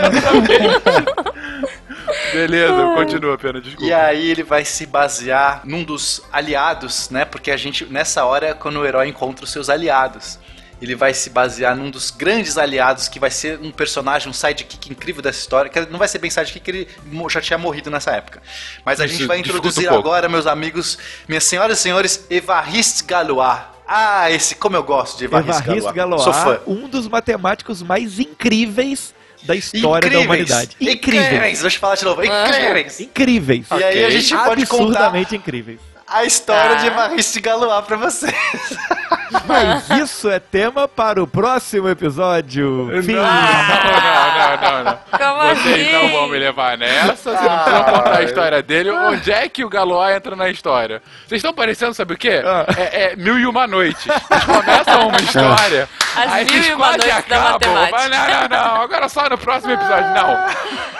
Beleza, continua, pena, desculpa.
E aí ele vai se basear num dos aliados, né? Porque a gente, nessa hora, é quando o herói encontra os seus aliados. Ele vai se basear num dos grandes aliados, que vai ser um personagem, um sidekick incrível dessa história. Que não vai ser bem sidekick, ele já tinha morrido nessa época. Mas a
Isso
gente vai introduzir
um
agora, meus amigos, minhas senhoras e senhores, Evariste Galois. Ah, esse, como eu gosto de Evariste,
Evariste
Galois. Sou fã.
Galois, um dos matemáticos mais incríveis da história da
Incríveis.
humanidade.
Incríveis. Deixa eu falar de novo. Incríveis.
Incríveis.
E aí a gente pode contar
Absurdamente incríveis.
a história
Tá.
de Evariste Galois pra vocês.
Mas isso é tema para o próximo episódio. Fim.
Não, não, não, não.
como
Vocês não vão me
assim?
levar nessa, vocês não precisam contar a história dele. Onde é que o Galois entra na história? Vocês estão parecendo, sabe o quê? É, é mil e uma noites. Eles começam uma história,
As
aí
mil
eles
e uma
quase
noites da
acabam.
matemática.
Mas não, não, não, agora só no próximo episódio. Não.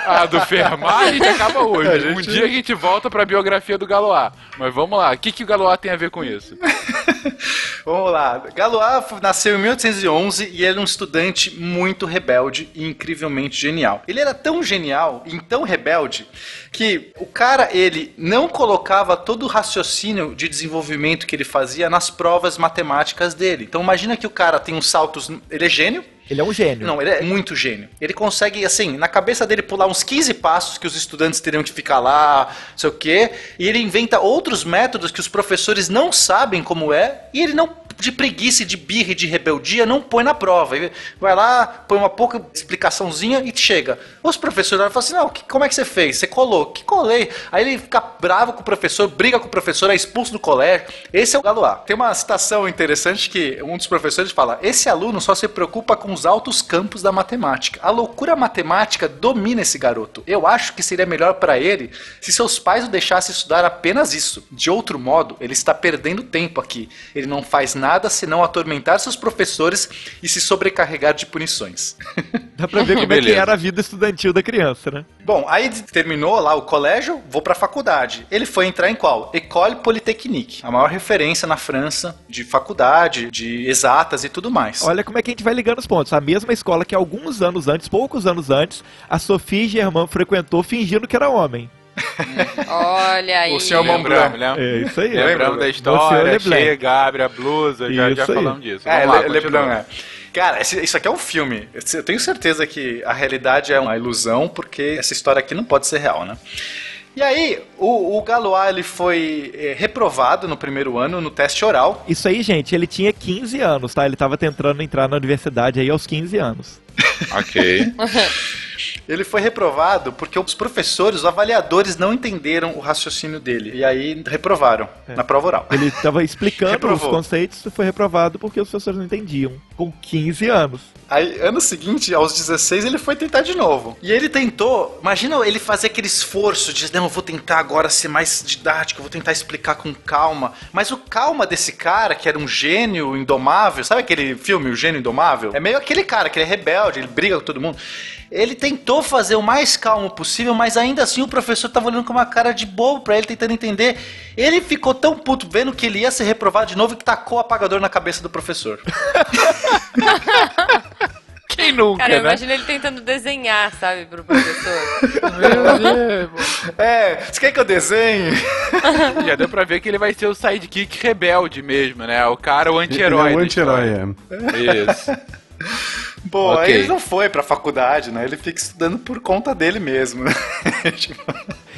Ah, do Fermat a gente acaba hoje.
A gente-
Um dia a gente volta pra biografia do Galois. Mas vamos lá, o que, que o Galois tem a ver com isso?
Vamos lá. Galois nasceu em 1811 e era um estudante muito rebelde e incrivelmente genial. Ele era tão genial e tão rebelde que o cara, ele não colocava todo o raciocínio de desenvolvimento que ele fazia nas provas matemáticas dele. Então imagina que o cara tem uns saltos, ele é gênio,
Ele é um gênio.
não, ele é muito gênio. Ele consegue, assim, na cabeça dele pular uns 15 passos que os estudantes teriam que ficar lá, não sei o quê. E ele inventa outros métodos que os professores não sabem como é. E ele não, de preguiça, de birra e de rebeldia, não põe na prova. Ele vai lá, põe uma pouca explicaçãozinha e chega. Os professores falam assim: não, que- como é que você fez? Você colou? Que colei? Aí ele fica bravo com o professor, briga com o professor, é expulso do colégio. Esse é o Galois. Tem uma citação interessante que um dos professores fala: esse aluno só se preocupa com os altos campos da matemática. A loucura matemática domina esse garoto. Eu acho que seria melhor para ele se seus pais o deixassem estudar apenas isso. De outro modo, ele está perdendo tempo aqui. Ele não faz nada senão atormentar seus professores e se sobrecarregar de punições.
Dá pra ver como é que era a vida estudantil da criança, né?
Bom, aí terminou lá o colégio, vou pra faculdade. Ele foi entrar em qual? École Polytechnique, a maior referência na França de faculdade, de exatas e tudo mais.
Olha como é que a gente vai ligando os pontos. A mesma escola que alguns anos antes, poucos anos antes, a Sophie Germain frequentou fingindo que era homem.
Olha aí.
O senhor Mont
Lembramos,
Blanc.
lembra?
É isso aí.
Lembramos da história,
Leblanc.
chega, abre a blusa, já,
aí.
falamos disso.
É,
lá.
Leblanc, é. Cara, esse- isso aqui é um filme. Eu tenho certeza que a realidade é uma ilusão, porque essa história aqui não pode ser real, né? E aí, o, o Galois ele foi eh, reprovado no primeiro ano no teste oral.
Isso aí, gente, ele tinha 15 anos, tá? Ele tava tentando entrar na universidade aí aos 15 anos.
Ok.
Ele foi reprovado porque os professores, os avaliadores, não entenderam o raciocínio dele. E aí reprovaram na prova oral.
Ele tava explicando os conceitos e foi reprovado porque os professores não entendiam. Com 15 anos.
Aí, ano seguinte, aos 16, ele foi tentar de novo. E ele tentou, imagina ele fazer aquele esforço de, não, eu vou tentar agora ser mais didático, vou tentar explicar com calma. Mas o calma desse cara, que era um gênio indomável, sabe aquele filme, O Gênio Indomável? É meio aquele cara que ele é rebelde, ele briga com todo mundo. Ele tentou fazer o mais calmo possível, mas ainda assim o professor tava olhando com uma cara de bobo pra ele, tentando entender. Ele ficou tão puto vendo que ele ia ser reprovado de novo que tacou o apagador na cabeça do professor.
Quem nunca,
Cara, eu
né?
imagino ele tentando desenhar, sabe, pro professor.
Meu Deus.
É, você quer que eu desenhe?
Já deu pra ver que ele vai ser o sidekick rebelde mesmo, né? O cara, o
Ele é
anti-herói.
um
da
anti-herói, é.
Isso.
Pô,
Ok.
aí ele não foi pra faculdade, né? Ele fica estudando por conta dele mesmo. né? Tipo,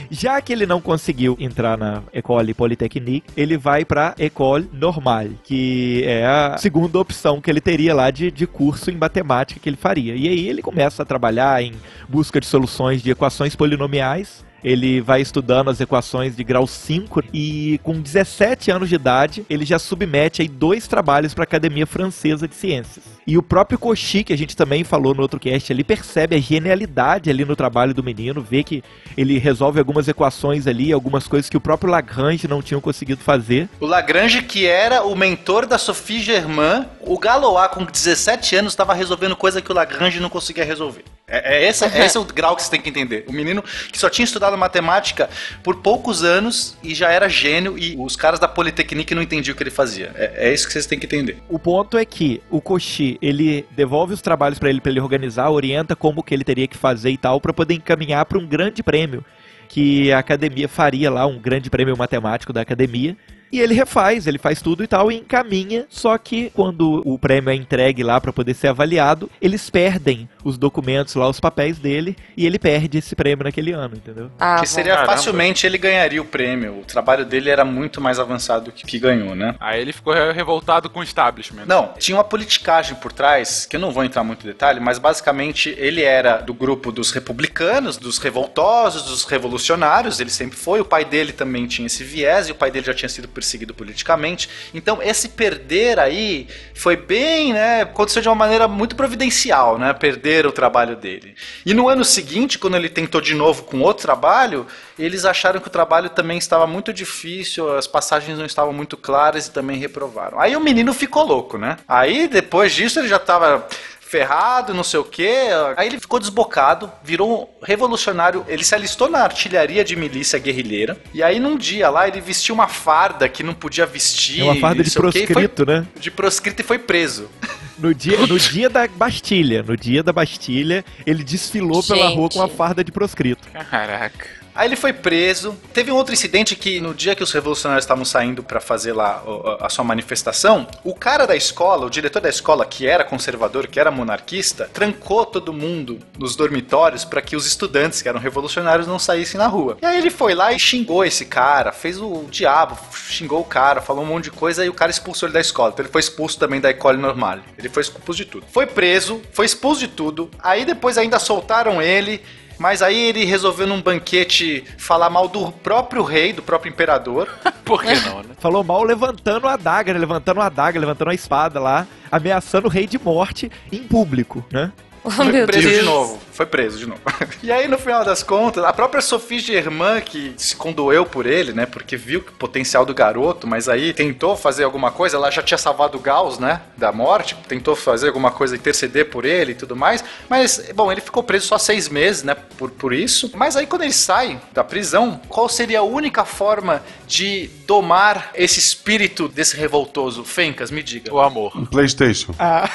Já que ele não conseguiu entrar na École Polytechnique, ele vai pra École Normale, que é a segunda opção que ele teria lá de, de curso em matemática que ele faria. E aí ele começa a trabalhar em busca de soluções de equações polinomiais. Ele vai estudando as equações de grau 5 e com 17 anos de idade, ele já submete aí dois trabalhos para a Academia Francesa de Ciências. E o próprio Cauchy, que a gente também falou no outro cast, ele percebe a genialidade ali no trabalho do menino, vê que ele resolve algumas equações ali, algumas coisas que o próprio Lagrange não tinha conseguido fazer.
o Lagrange, que era o mentor da Sophie Germain, o Galois, com 17 anos, estava resolvendo coisa que o Lagrange não conseguia resolver. É, é esse, é esse o grau que você tem que entender. O menino que só tinha estudado matemática por poucos anos e já era gênio, e os caras da Politecnique não entendiam o que ele fazia. É, é isso que vocês têm que entender.
O ponto é que o Cauchy, ele devolve os trabalhos para ele para ele organizar, orienta como que ele teria que fazer e tal para poder encaminhar para um grande prêmio que a academia faria lá, um grande prêmio matemático da academia. E ele refaz, ele faz tudo e tal e encaminha, só que quando o prêmio é entregue lá para poder ser avaliado, eles perdem os documentos lá, os papéis dele, e ele perde esse prêmio naquele ano, entendeu?
Ah,
que seria
Caramba.
facilmente ele ganharia o prêmio. O trabalho dele era muito mais avançado que, que ganhou, né?
Aí ele ficou re- revoltado com o establishment.
Não, tinha uma politicagem por trás, que eu não vou entrar muito em detalhe, mas basicamente ele era do grupo dos republicanos, dos revoltosos, dos revolucionários, ele sempre foi. O pai dele também tinha esse viés, e o pai dele já tinha sido perseguido politicamente. Então, esse perder aí foi bem, né? Aconteceu de uma maneira muito providencial, né? Perder o trabalho dele. E no ano seguinte, quando ele tentou de novo com outro trabalho, eles acharam que o trabalho também estava muito difícil, as passagens não estavam muito claras e também reprovaram. Aí o menino ficou louco, né? Aí depois disso ele já estava ferrado, não sei o quê. Aí ele ficou desbocado, virou um revolucionário. Ele se alistou na artilharia de milícia guerrilheira. E aí, num dia lá, ele vestiu uma farda que não podia vestir.
É uma farda de
não sei o quê, e foi-
proscrito, né?
de proscrito e foi preso.
No dia, no dia da Bastilha, no dia da Bastilha, ele desfilou pela
Gente.
rua com a farda de proscrito.
Caraca.
Aí ele foi preso. Teve um outro incidente que no dia que os revolucionários estavam saindo pra fazer lá a sua manifestação, o cara da escola, o diretor da escola que era conservador, que era monarquista, trancou todo mundo nos dormitórios pra que os estudantes que eram revolucionários não saíssem na rua. E aí ele foi lá e xingou esse cara, fez o diabo, xingou o cara, falou um monte de coisa e o cara expulsou ele da escola. Então ele foi expulso também da École Normale. Ele foi expulso de tudo. Foi preso, foi expulso de tudo. Aí depois ainda soltaram ele. Mas aí ele resolveu num banquete falar mal do próprio rei, do próprio imperador.
Por que não, né?
Falou mal levantando a adaga, né? levantando a adaga, levantando a espada lá, ameaçando o rei de morte em público, né?
Oh,
Foi
meu
preso
Deus.
de novo. Foi preso de novo. e aí, no final das contas, a própria Sophie Germain, que se condoeu por ele, né? Porque viu o potencial do garoto, mas aí tentou fazer alguma coisa. Ela já tinha salvado o Gauss, né? Da morte. Tentou fazer alguma coisa, interceder por ele e tudo mais. Mas, bom, ele ficou preso só seis meses, né? Por, por isso. Mas aí, quando ele sai da prisão, qual seria a única forma de domar esse espírito desse revoltoso? Fencas, me diga.
O amor.
PlayStation.
Ah,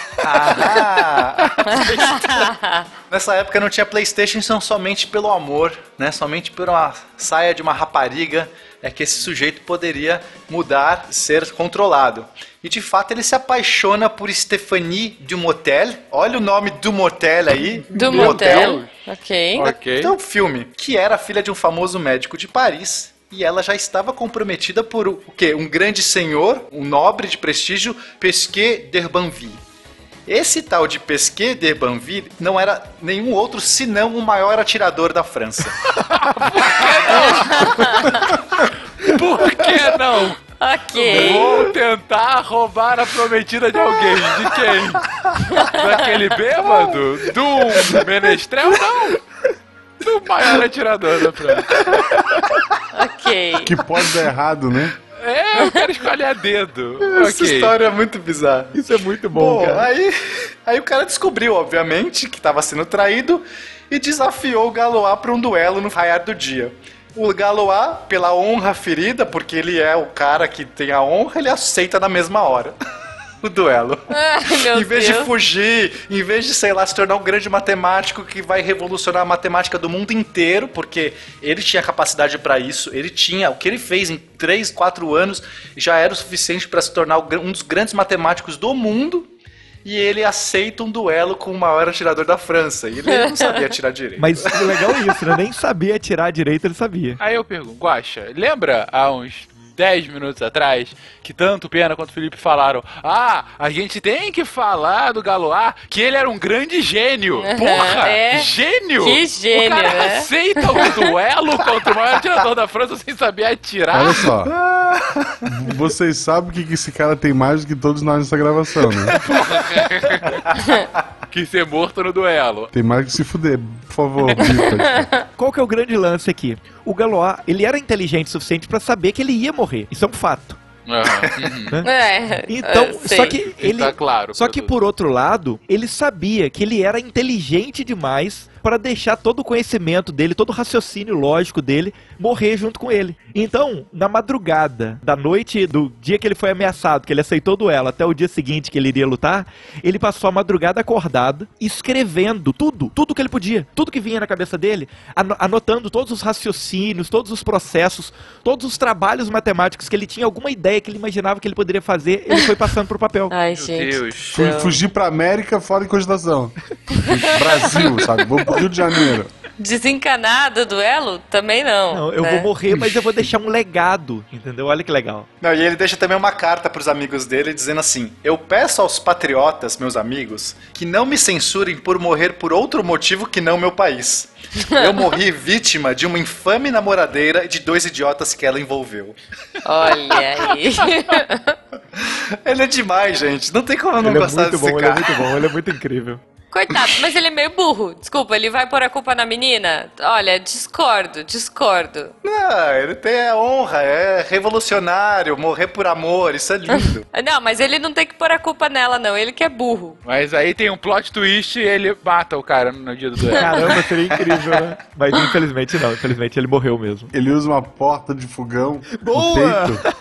Nessa época não tinha Playstation, então somente pelo amor, né? Somente por uma saia de uma rapariga é que esse sujeito poderia mudar, ser controlado. E de fato ele se apaixona por Stephanie Dumotel. Olha o nome Dumotel aí.
Do motel. Ok.
Ok.
Então, filme, que era filha de um famoso médico de Paris. E ela já estava comprometida por o quê? Um grande senhor, um nobre de prestígio, Pesquet d'Herbanville. Esse tal de Pesquet d'Herbanville não era nenhum outro senão o maior atirador da França.
Por que não?
Ok.
Vou tentar roubar a prometida de alguém. De quem? Daquele bêbado? Do menestrel? Não. Do maior atirador da França.
Ok.
Que pode dar errado, né?
É, eu quero escolher a dedo.
Essa
ok.
história é muito bizarra.
Isso é muito bom,
Bom,
cara.
aí, aí o cara descobriu, obviamente, que estava sendo traído e desafiou o Galois para um duelo no raiar do dia. O Galois, pela honra ferida, porque ele é o cara que tem a honra, ele aceita na mesma hora. O duelo.
Ai, meu
em vez
Deus.
de fugir, em vez de, sei lá, se tornar um grande matemático que vai revolucionar a matemática do mundo inteiro, porque ele tinha capacidade para isso, ele tinha, o que ele fez em 3, 4 anos já era o suficiente para se tornar um dos grandes matemáticos do mundo. E ele aceita um duelo com o maior atirador da França. E ele não sabia atirar direito.
Mas o legal é isso, né? Nem sabia atirar direito, ele sabia.
Aí eu pergunto, Guaxa, lembra há uns 10 minutos atrás que tanto o Pena quanto o Felipe falaram: Ah, a gente tem que falar do Galois que ele era um grande gênio. Porra!
É.
Gênio!
Que gênio,
o cara
né?
aceita o duelo contra o maior atirador da França sem saber atirar.
Olha só. Vocês sabem que que esse cara tem mais do que todos nós nessa gravação, né?
Que ser morto no duelo.
Tem mais que se fuder. Por favor.
Qual que é o grande lance aqui? O Galois, ele era inteligente o suficiente pra saber que ele ia morrer. Isso é um fato.
Uhum.
É.
Então,
é,
só que ele
tá claro
Só que por outro lado, ele sabia que ele era inteligente demais para deixar todo o conhecimento dele, todo o raciocínio lógico dele morrer junto com ele. Então, na madrugada da noite do dia que ele foi ameaçado, que ele aceitou o duelo, até o dia seguinte que ele iria lutar, ele passou a madrugada acordado, escrevendo tudo, tudo que ele podia, tudo que vinha na cabeça dele, ano- anotando todos os raciocínios, todos os processos, todos os trabalhos matemáticos que ele tinha alguma ideia que ele imaginava que ele poderia fazer, ele foi passando pro papel.
Ai,
Meu
gente.
Deus.
Fui, fugir pra América fora de cogitação. Brasil, sabe? Vou pro Rio de Janeiro.
Desencanado duelo? Também não.
Não, eu
né?
vou morrer, mas eu vou deixar um legado, entendeu? Olha que legal.
Não, e ele deixa também uma carta pros amigos dele dizendo assim: Eu peço aos patriotas, meus amigos, que não me censurem por morrer por outro motivo que não meu país. Eu morri vítima de uma infame namoradeira e de dois idiotas que ela envolveu.
Olha aí.
Ele é demais, gente. Não tem como eu não
ele é
gostar
muito
desse
bom, ele é
cara.
muito bom, ele é muito incrível.
Coitado, mas ele é meio burro. Desculpa, ele vai pôr a culpa na menina? Olha, discordo, discordo.
Não, ele tem a honra, é revolucionário, morrer por amor, isso é lindo.
Não, mas ele não tem que pôr a culpa nela, não. Ele que é burro.
Mas aí tem um plot twist e ele mata o cara no dia do duelo.
Caramba, seria incrível, né? Mas infelizmente não, infelizmente ele morreu mesmo.
Ele usa uma porta de fogão
Boa!
no peito.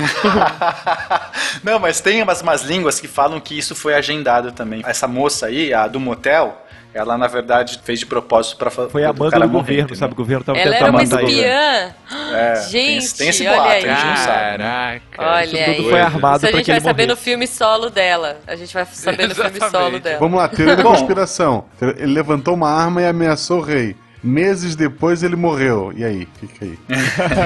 Não, mas tem umas, umas línguas que falam que isso foi agendado também. Essa moça aí, a do motel, ela na verdade fez de propósito pra fa-
Foi a banda do
morrer,
governo,
entendeu?
sabe? O governo tava
Ela
tentando
era uma
matar ele.
espiã.
É,
Gente,
tem esse- tem esse
olha
boato,
aí.
a gente não sabe.
Caraca.
Olha
Isso
aí.
tudo foi armado
Isso a gente vai saber no filme solo dela. A gente vai saber no filme solo dela.
Vamos lá, teoria da conspiração. Ele levantou uma arma e ameaçou o rei. Meses depois ele morreu. E aí? Fica aí.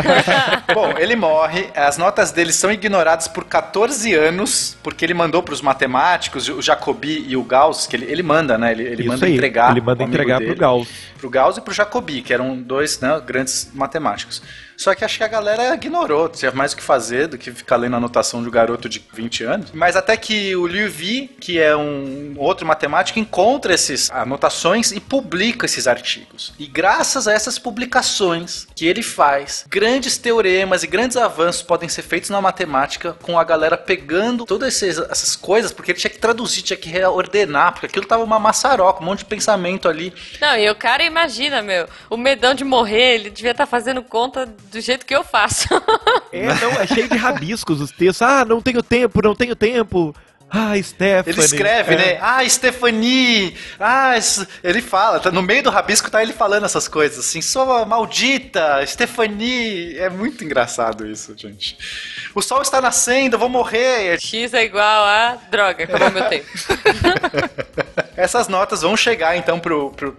Bom, ele morre, as notas dele são ignoradas por 14 anos, porque ele mandou para os matemáticos, o Jacobi e o Gauss, que ele, ele manda, né? Ele, ele
Isso
manda
aí,
entregar.
ele manda
o
entregar
dele.
pro Gauss.
Pro Gauss e pro Jacobi, que eram dois né, grandes matemáticos. Só que acho que a galera ignorou, tinha mais o que fazer do que ficar lendo a anotação de um garoto de 20 anos. Mas até que o Liu Vi, que é um outro matemático, encontra essas anotações e publica esses artigos. E graças a essas publicações que ele faz, grandes teoremas e grandes avanços podem ser feitos na matemática com a galera pegando todas essas coisas, porque ele tinha que traduzir, tinha que reordenar, porque aquilo tava uma maçaroca, um monte de pensamento ali.
Não, e o cara imagina, meu, o medão de morrer, ele devia estar fazendo conta do jeito que eu faço.
É, não, é cheio de rabiscos os textos. Ah, não tenho tempo, não tenho tempo. Ah, Stephanie.
Ele escreve,
É.
né? Ah, Stephanie! Ah, isso- ele fala, tá no meio do rabisco tá ele falando essas coisas, assim, sua maldita, Stephanie! É muito engraçado isso, gente. O sol está nascendo, eu vou morrer!
X é igual a droga, acabou meu tempo.
Essas notas vão chegar então para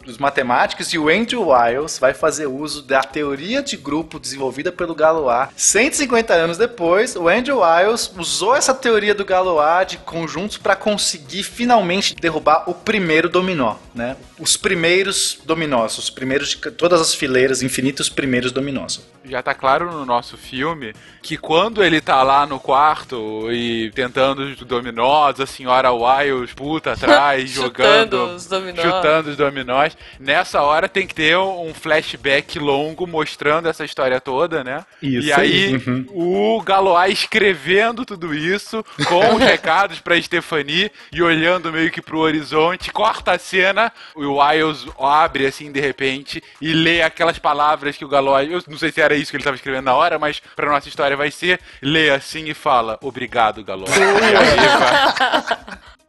os matemáticos e o Andrew Wiles vai fazer uso da teoria de grupo desenvolvida pelo Galois. 150 anos depois, o Andrew Wiles usou essa teoria do Galois de conjuntos para conseguir finalmente derrubar o primeiro dominó, né? Os primeiros dominós, os primeiros de todas as fileiras, infinitos primeiros dominós.
Já tá claro no nosso filme que quando ele tá lá no quarto e tentando os dominós, a senhora Wiles puta atrás, jogando.
Chutando os dominós.
Chutando os dominós. Nessa hora tem que ter um flashback longo mostrando essa história toda, né?
Isso
e aí, o Galois escrevendo tudo isso, com os recados pra Stephanie e olhando meio que pro horizonte, corta a cena, o Wiles abre assim de repente e lê aquelas palavras que o Galois, eu não sei se era isso que ele tava escrevendo na hora, mas pra nossa história vai ser, lê assim e fala, obrigado Galois.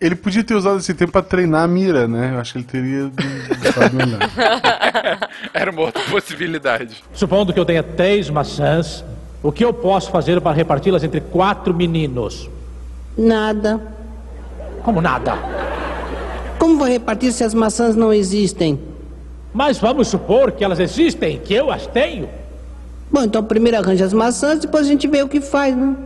E.
Ele podia ter usado esse tempo pra treinar a mira, né? Eu acho que ele teria.
Era uma outra possibilidade.
Supondo que eu tenha três maçãs, o que eu posso fazer para reparti-las entre quatro meninos?
Nada.
Como nada.
Como vou repartir se as maçãs não existem?
Mas vamos supor que elas existem, que eu as tenho.
Bom, então primeiro arranja as maçãs, depois a gente vê o que faz, né?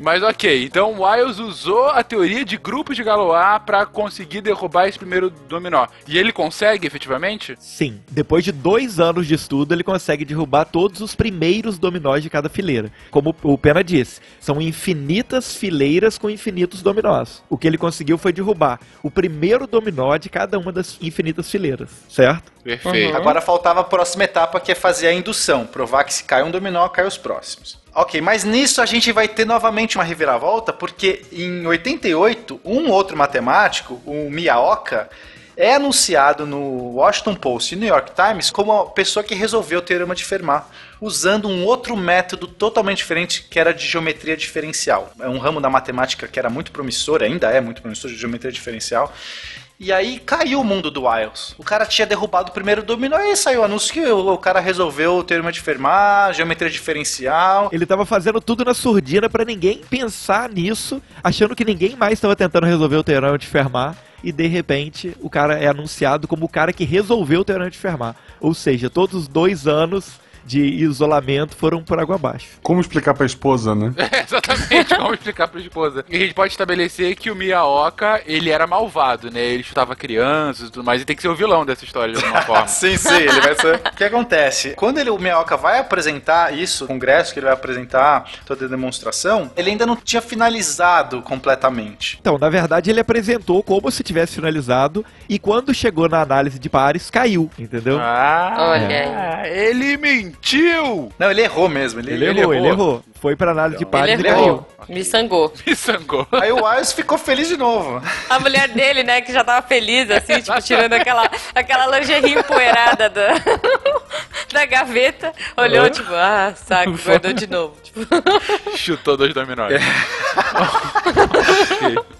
Mas ok, então o Wiles usou a teoria de grupos de Galois pra conseguir derrubar esse primeiro dominó. E ele consegue, efetivamente?
Sim, depois de dois anos de estudo, ele consegue derrubar todos os primeiros dominós de cada fileira. Como o Pena disse, são infinitas fileiras com infinitos dominós. O que ele conseguiu foi derrubar o primeiro dominó de cada uma das infinitas fileiras, certo?
Perfeito.
Agora faltava a próxima etapa que é fazer a indução, provar que se cai um dominó, cai os próximos. Ok, mas nisso a gente vai ter novamente uma reviravolta, porque em 88, um outro matemático, o Miyaoka, é anunciado no Washington Post e New York Times como a pessoa que resolveu o teorema de Fermat, usando um outro método totalmente diferente, que era de geometria diferencial. É um ramo da matemática que era muito promissor, ainda é muito promissor de geometria diferencial. E aí caiu o mundo do Wiles. O cara tinha derrubado o primeiro dominó e aí saiu o anúncio que o, cara resolveu o teorema de Fermat, geometria diferencial.
Ele tava fazendo tudo na surdina pra ninguém pensar nisso, achando que ninguém mais estava tentando resolver o teorema de Fermat. E de repente o cara é anunciado como o cara que resolveu o teorema de Fermat. Ou seja, todos os dois anos de isolamento foram por água abaixo.
Como explicar pra esposa, né?
É, exatamente, como explicar pra esposa. E a gente pode estabelecer que o Miyaoka, ele era malvado, né? Ele chutava crianças e tudo mais, e tem que ser o vilão dessa história de alguma forma.
sim, sim, ele vai ser. O que acontece? Quando ele, o Miyaoka vai apresentar isso, o congresso que ele vai apresentar, toda a demonstração, ele ainda não tinha finalizado completamente.
Então, na verdade, ele apresentou como se tivesse finalizado e quando chegou na análise de pares, caiu, entendeu?
Ah,
Olha
ele mentiu!
Não, ele errou mesmo. Ele,
ele, errou, ele errou. Foi pra análise de pares
Ele
e caiu.
errou. Me sangou.
Me sangou.
Aí o Wiles ficou feliz de novo.
A mulher dele, né, que já tava feliz, assim, tipo, tirando aquela, aquela lingerie empoeirada da, da gaveta, olhou, tipo, ah, saco, guardou de novo. Tipo,
Chutou dois dominós.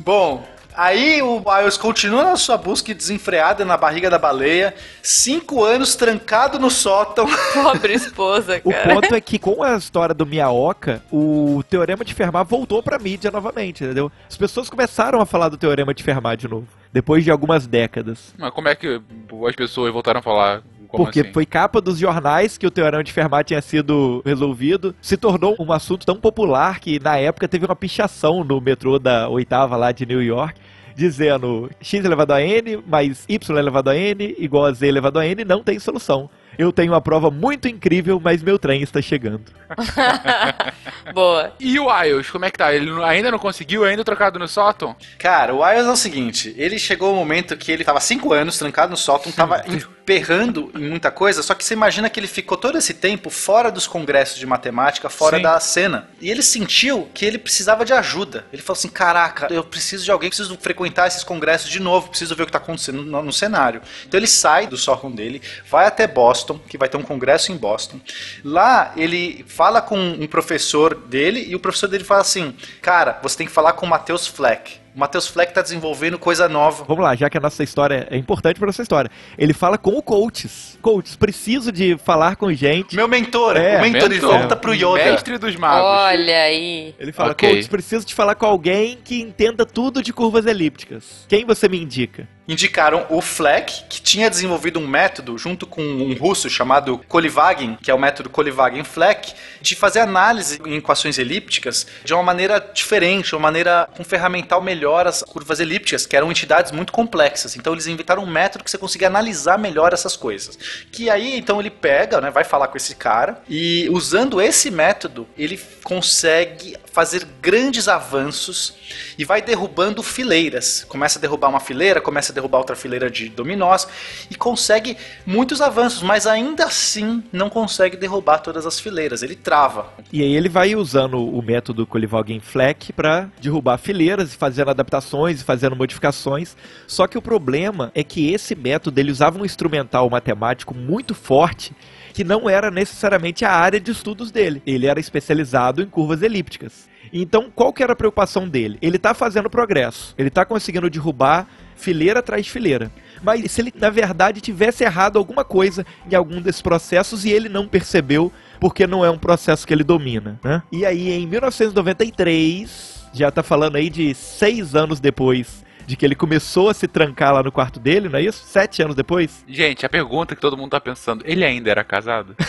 Bom, aí o Wiles continua na sua busca desenfreada na barriga da baleia, cinco anos trancado no sótão.
pobre esposa,
O
cara.
ponto é que com a história do Miyaoka, o teorema de Fermat voltou pra mídia novamente, entendeu? As pessoas começaram a falar do teorema de Fermat de novo, depois de algumas décadas.
Mas como é que as pessoas voltaram a falar? Como
Porque
assim?
foi capa dos jornais que o teorema de Fermat tinha sido resolvido, se tornou um assunto tão popular que na época teve uma pichação no metrô da oitava lá de New York, dizendo x elevado a n mais y elevado a n igual a z elevado a n não tem solução. Eu tenho uma prova muito incrível, mas meu trem está chegando.
Boa.
E o Wiles, como é que tá? Ele ainda não conseguiu, ainda trocado no sótão?
Cara, o Wiles é o seguinte, ele chegou o momento que ele tava cinco anos trancado no sótão, tava emperrando em muita coisa, só que você imagina que ele ficou todo esse tempo fora dos congressos de matemática, fora
Sim.
da cena. E ele sentiu que ele precisava de ajuda. Ele falou assim, caraca, eu preciso de alguém, preciso frequentar esses congressos de novo, preciso ver o que tá acontecendo no, no cenário. Então ele sai do sótão dele, vai até Boston, que vai ter um congresso em Boston. Lá ele fala com um professor dele e o professor dele fala assim, cara, você tem que falar com o Matheus Fleck. O Matheus Fleck tá desenvolvendo coisa nova.
Vamos lá, já que a nossa história é importante para nossa história. Ele fala com o coaches. Coaches, preciso de falar com gente.
Meu mentor,
É,
o mentor,
Mentor.
volta pro Yoda.
Mestre dos magos.
Olha aí.
Ele fala,
Ok.
coaches, preciso te falar com alguém que entenda tudo de curvas elípticas. Quem você me indica?
Indicaram o Fleck, que tinha desenvolvido um método junto com um russo chamado Kolivagin, que é o método Kolivagin-Fleck, de fazer análise em equações elípticas de uma maneira diferente, uma maneira com ferramental melhor as curvas elípticas, que eram entidades muito complexas. Então eles inventaram um método que você conseguia analisar melhor essas coisas. Que aí então ele pega, né, vai falar com esse cara e usando esse método ele consegue fazer grandes avanços e vai derrubando fileiras. Começa a derrubar uma fileira, começa a derrubar outra fileira de dominós e consegue muitos avanços, mas ainda assim não consegue derrubar todas as fileiras. Ele trava.
E aí ele vai usando o método Kolivagin Fleck para derrubar fileiras fazendo adaptações e fazendo modificações. Só que o problema é que esse método ele usava um instrumental matemático muito forte que não era necessariamente a área de estudos dele. Ele era especializado em curvas elípticas. Então, qual que era a preocupação dele? Ele está fazendo progresso. Ele está conseguindo derrubar fileira atrás fileira. Mas se ele, na verdade, tivesse errado alguma coisa em algum desses processos e ele não percebeu, porque não é um processo que ele domina, né? E aí, em 1993, já tá falando aí de seis anos depois de que ele começou a se trancar lá no quarto dele, não é isso? Sete anos depois?
Gente, a pergunta que todo mundo tá pensando, ele ainda era casado?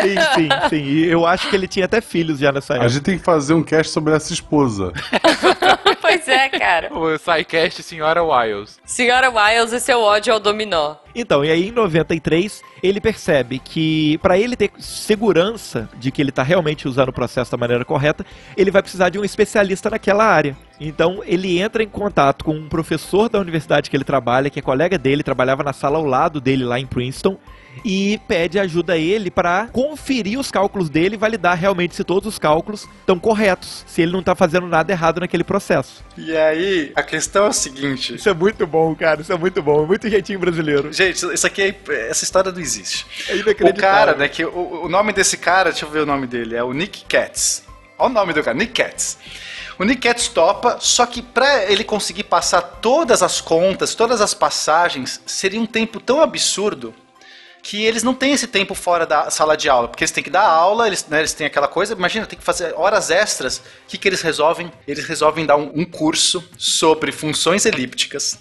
Sim, sim, sim. E eu acho que ele tinha até filhos já nessa
A
época.
gente tem que fazer um cast sobre essa esposa.
pois é, cara.
o SciCast Senhora Wiles.
Senhora Wiles e seu ódio ao dominó.
Então, e aí em 93, ele percebe que para ele ter segurança de que ele está realmente usando o processo da maneira correta, ele vai precisar de um especialista naquela área. Então, ele entra em contato com um professor da universidade que ele trabalha, que é colega dele, trabalhava na sala ao lado dele lá em Princeton, e pede ajuda a ele para conferir os cálculos dele e validar realmente se todos os cálculos estão corretos, se ele não está fazendo nada errado naquele processo.
E aí, a questão é o seguinte.
Isso é muito bom, cara, isso é muito bom, é muito jeitinho brasileiro.
Gente, isso aqui, é- essa história não existe.
É
O
inacreditável.
cara, né, que o, o nome desse cara, deixa eu ver o nome dele, é o Nick Katz. Olha o nome do cara, Nick Katz. O Nick Katz topa, só que pra ele conseguir passar todas as contas, todas as passagens, seria um tempo tão absurdo que eles não têm esse tempo fora da sala de aula, porque eles têm que dar aula, eles, né, eles têm aquela coisa, imagina, tem que fazer horas extras. O que, que eles resolvem? Eles resolvem dar um, um curso sobre funções elípticas,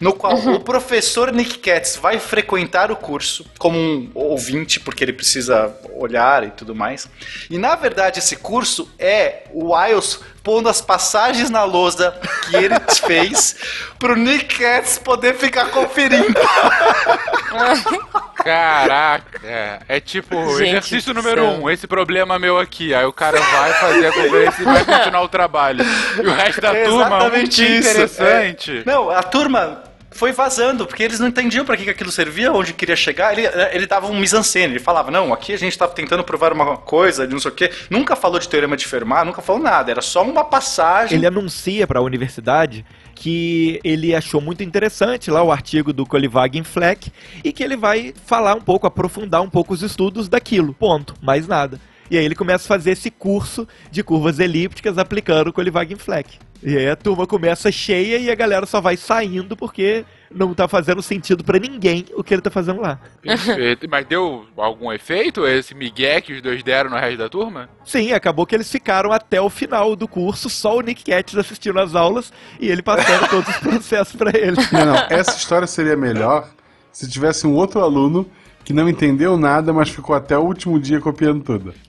no qual o professor Nick Katz vai frequentar o curso como um ouvinte, porque ele precisa olhar e tudo mais. E na verdade, esse curso é o Wiles pondo as passagens na lousa que ele fez pro Nick Katz poder ficar conferindo.
Caraca, é tipo
Gente
exercício número
céu.
um, esse problema meu aqui. Aí o cara vai fazer a conferência e vai continuar o trabalho. E o resto da
É
turma, um
exatamente
que
isso.
interessante.
É. Não, a turma foi vazando, porque eles não entendiam para que que aquilo servia, onde queria chegar. Ele, ele dava um mise-en-scène, ele falava, não, aqui a gente estava tentando provar uma coisa, de não sei o quê. Nunca falou de teorema de Fermat, nunca falou nada, era só uma passagem.
Ele anuncia para a universidade que ele achou muito interessante lá o artigo do Kolivagin Fleck e que ele vai falar um pouco, aprofundar um pouco os estudos daquilo. Ponto. Mais nada. E aí ele começa a fazer esse curso de curvas elípticas aplicando o Kolivagin Fleck. E aí a turma começa cheia e a galera só vai saindo porque não tá fazendo sentido pra ninguém o que ele tá fazendo lá.
Perfeito. Mas deu algum efeito esse migué que os dois deram no resto da turma?
Sim, acabou que eles ficaram até o final do curso, só o Nick Katz assistindo as aulas e ele passando todos os processos pra ele.
Não, não, essa história seria melhor se tivesse um outro aluno que não entendeu nada, mas ficou até o último dia copiando tudo.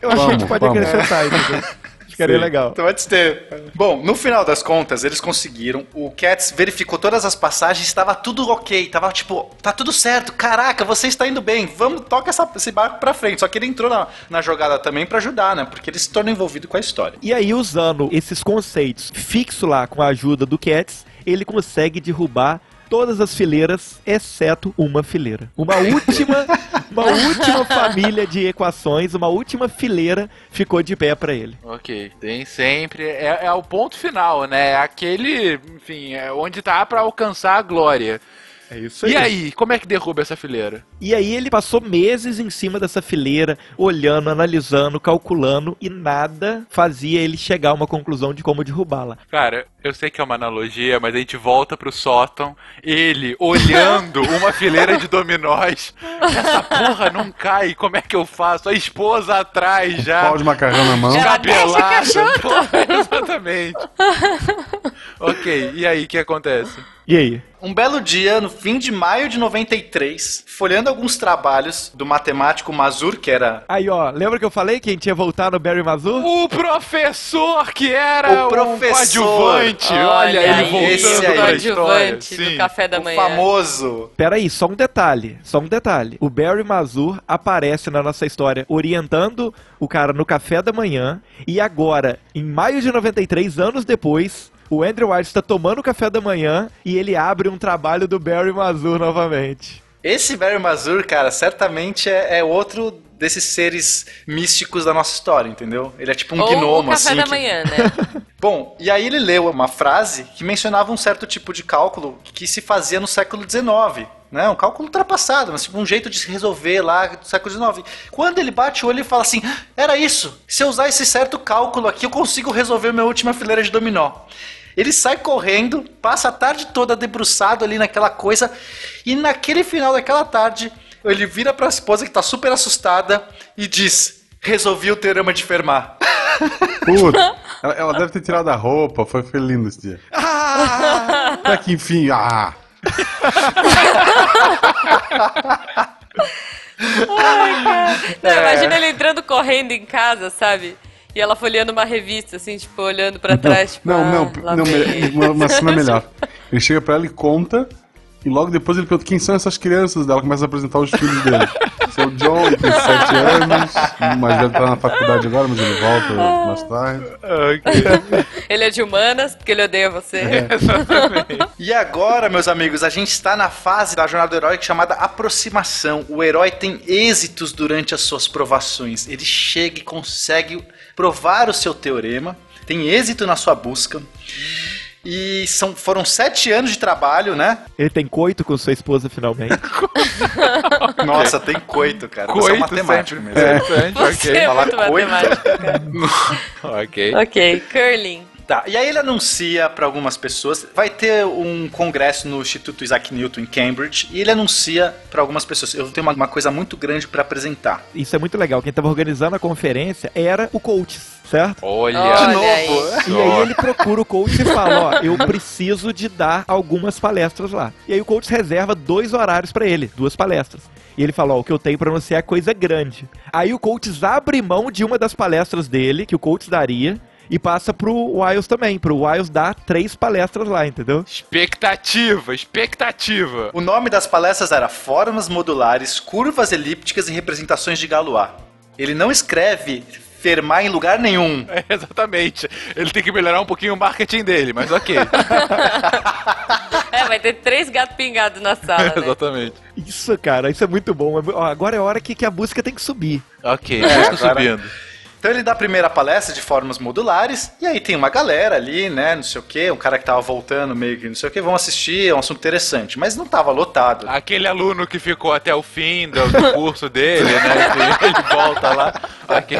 Eu acho que a gente pode
vamos.
acrescentar isso. Ficaria
Sim.
legal.
Então, Pode ter. Bom, no final das contas, eles conseguiram. O Cats verificou todas as passagens, estava tudo ok. Tava tipo, tá tudo certo. Caraca, você está indo bem. Vamos, toca essa- esse barco pra frente. Só que ele entrou na, na jogada também pra ajudar, né? Porque ele se torna envolvido com a história.
E aí, usando esses conceitos fixo lá com a ajuda do Cats, ele consegue derrubar todas as fileiras, exceto uma fileira. Uma última, uma última família de equações, uma última fileira ficou de pé pra ele.
Ok, tem sempre. É, é o ponto final, né? É aquele, enfim, é onde tá pra alcançar a glória.
É isso
E aí, como é que derruba essa fileira?
E aí ele passou meses em cima dessa fileira, olhando, analisando, calculando, e nada fazia ele chegar a uma conclusão de como derrubá-la.
Cara, eu sei que é uma analogia, mas a gente volta pro sótão, ele olhando uma fileira de dominós. Essa porra não cai, como é que eu faço? A esposa atrás já.
Pau de macarrão na mão.
Porra, exatamente. ok, e aí, o que acontece?
E aí?
Um belo dia, no fim de maio de 93, folhando alguns trabalhos do matemático Mazur, que era
Aí, ó, lembra que eu falei que a gente ia voltar no Barry Mazur?
O professor que era
O professor.
um coadjuvante. Olha,
Olha
ele
aí,
voltando
esse aí.
coadjuvante do café da
o
manhã.
famoso.
Peraí, só um detalhe, só um detalhe. O Barry Mazur aparece na nossa história orientando o cara no café da manhã e agora, em maio de 93, anos depois, o Andrew White está tomando café da manhã e ele abre um trabalho do Barry Mazur novamente.
Esse Barry Mazur, cara, certamente é, é outro desses seres místicos da nossa história, entendeu? Ele é tipo um
Ou
gnomo,
o café
assim.
da
que-
manhã, né?
Bom, e aí ele leu uma frase que mencionava um certo tipo de cálculo que se fazia no século XIX. Né? Um cálculo ultrapassado, mas tipo, um jeito de se resolver lá do século XIX. Quando ele bate o olho e fala assim: era isso, se eu usar esse certo cálculo aqui, eu consigo resolver minha última fileira de dominó. Ele sai correndo, passa a tarde toda debruçado ali naquela coisa, e naquele final daquela tarde, ele vira pra esposa que tá super assustada e diz: Resolvi o teorema de Fermat.
Puta, ela, ela deve ter tirado a roupa, foi, foi lindo esse dia. Até que enfim, ah!
Não, imagina ele entrando correndo em casa, sabe? E ela folheando uma revista, assim, tipo, olhando pra trás. Tipo,
Não,
ah,
não, não, uma, uma cena melhor. Ele chega pra ela e conta, e logo depois ele pergunta quem são essas crianças dela, começa a apresentar os filhos dele. É o John, tem 7 anos, mas deve estar na faculdade agora, mas ele volta mais tarde.
Ele é de humanas, porque ele odeia você.
É.
E agora, meus amigos, a gente está na fase da jornada do herói chamada aproximação. O herói tem êxitos durante as suas provações. Ele chega e consegue provar o seu teorema, tem êxito na sua busca. E são, foram sete anos de trabalho, né?
Ele tem coito com sua esposa finalmente.
Nossa, tem coito, cara. Você é um
Coito
matemático
sempre
mesmo.
interessante,
Você
ok.
é
Falar
muito
coito.
matemático, cara.
Ok.
ok, curling.
Tá, e aí ele anuncia para algumas pessoas, vai ter um congresso no Instituto Isaac Newton em Cambridge, e ele anuncia para algumas pessoas, eu tenho uma, uma coisa muito grande para apresentar.
Isso é muito legal. Quem tava organizando a conferência era o Coates, certo?
Olha,
Olha
novo.
aí.
E aí ele procura o coach e fala, ó, eu preciso de dar algumas palestras lá. E aí o coach reserva dois horários pra ele, duas palestras. E ele fala, ó, o que eu tenho pra anunciar é coisa grande. Aí o coach abre mão de uma das palestras dele, que o coach daria, e passa pro Wiles também, pro Wiles dar três palestras lá, entendeu?
expectativa, expectativa.
O nome das palestras era Formas Modulares, Curvas Elípticas e Representações de Galois. Ele não escreve Fermat em lugar nenhum.
É, exatamente. Ele tem que melhorar um pouquinho o marketing dele, mas ok.
É, vai ter três gatos pingados na sala, né?
exatamente.
Isso, cara, isso é muito bom. Agora é a hora que, que a música tem que subir.
Ok,
É,
música
agora-
subindo.
Então ele dá a primeira palestra de formas modulares, e aí tem uma galera ali, né, não sei o que, um cara que tava voltando meio que não sei o que, vão assistir, é um assunto interessante, mas não tava lotado.
Aquele aluno que ficou até o fim do, do curso dele, né? Ele volta lá. Ok.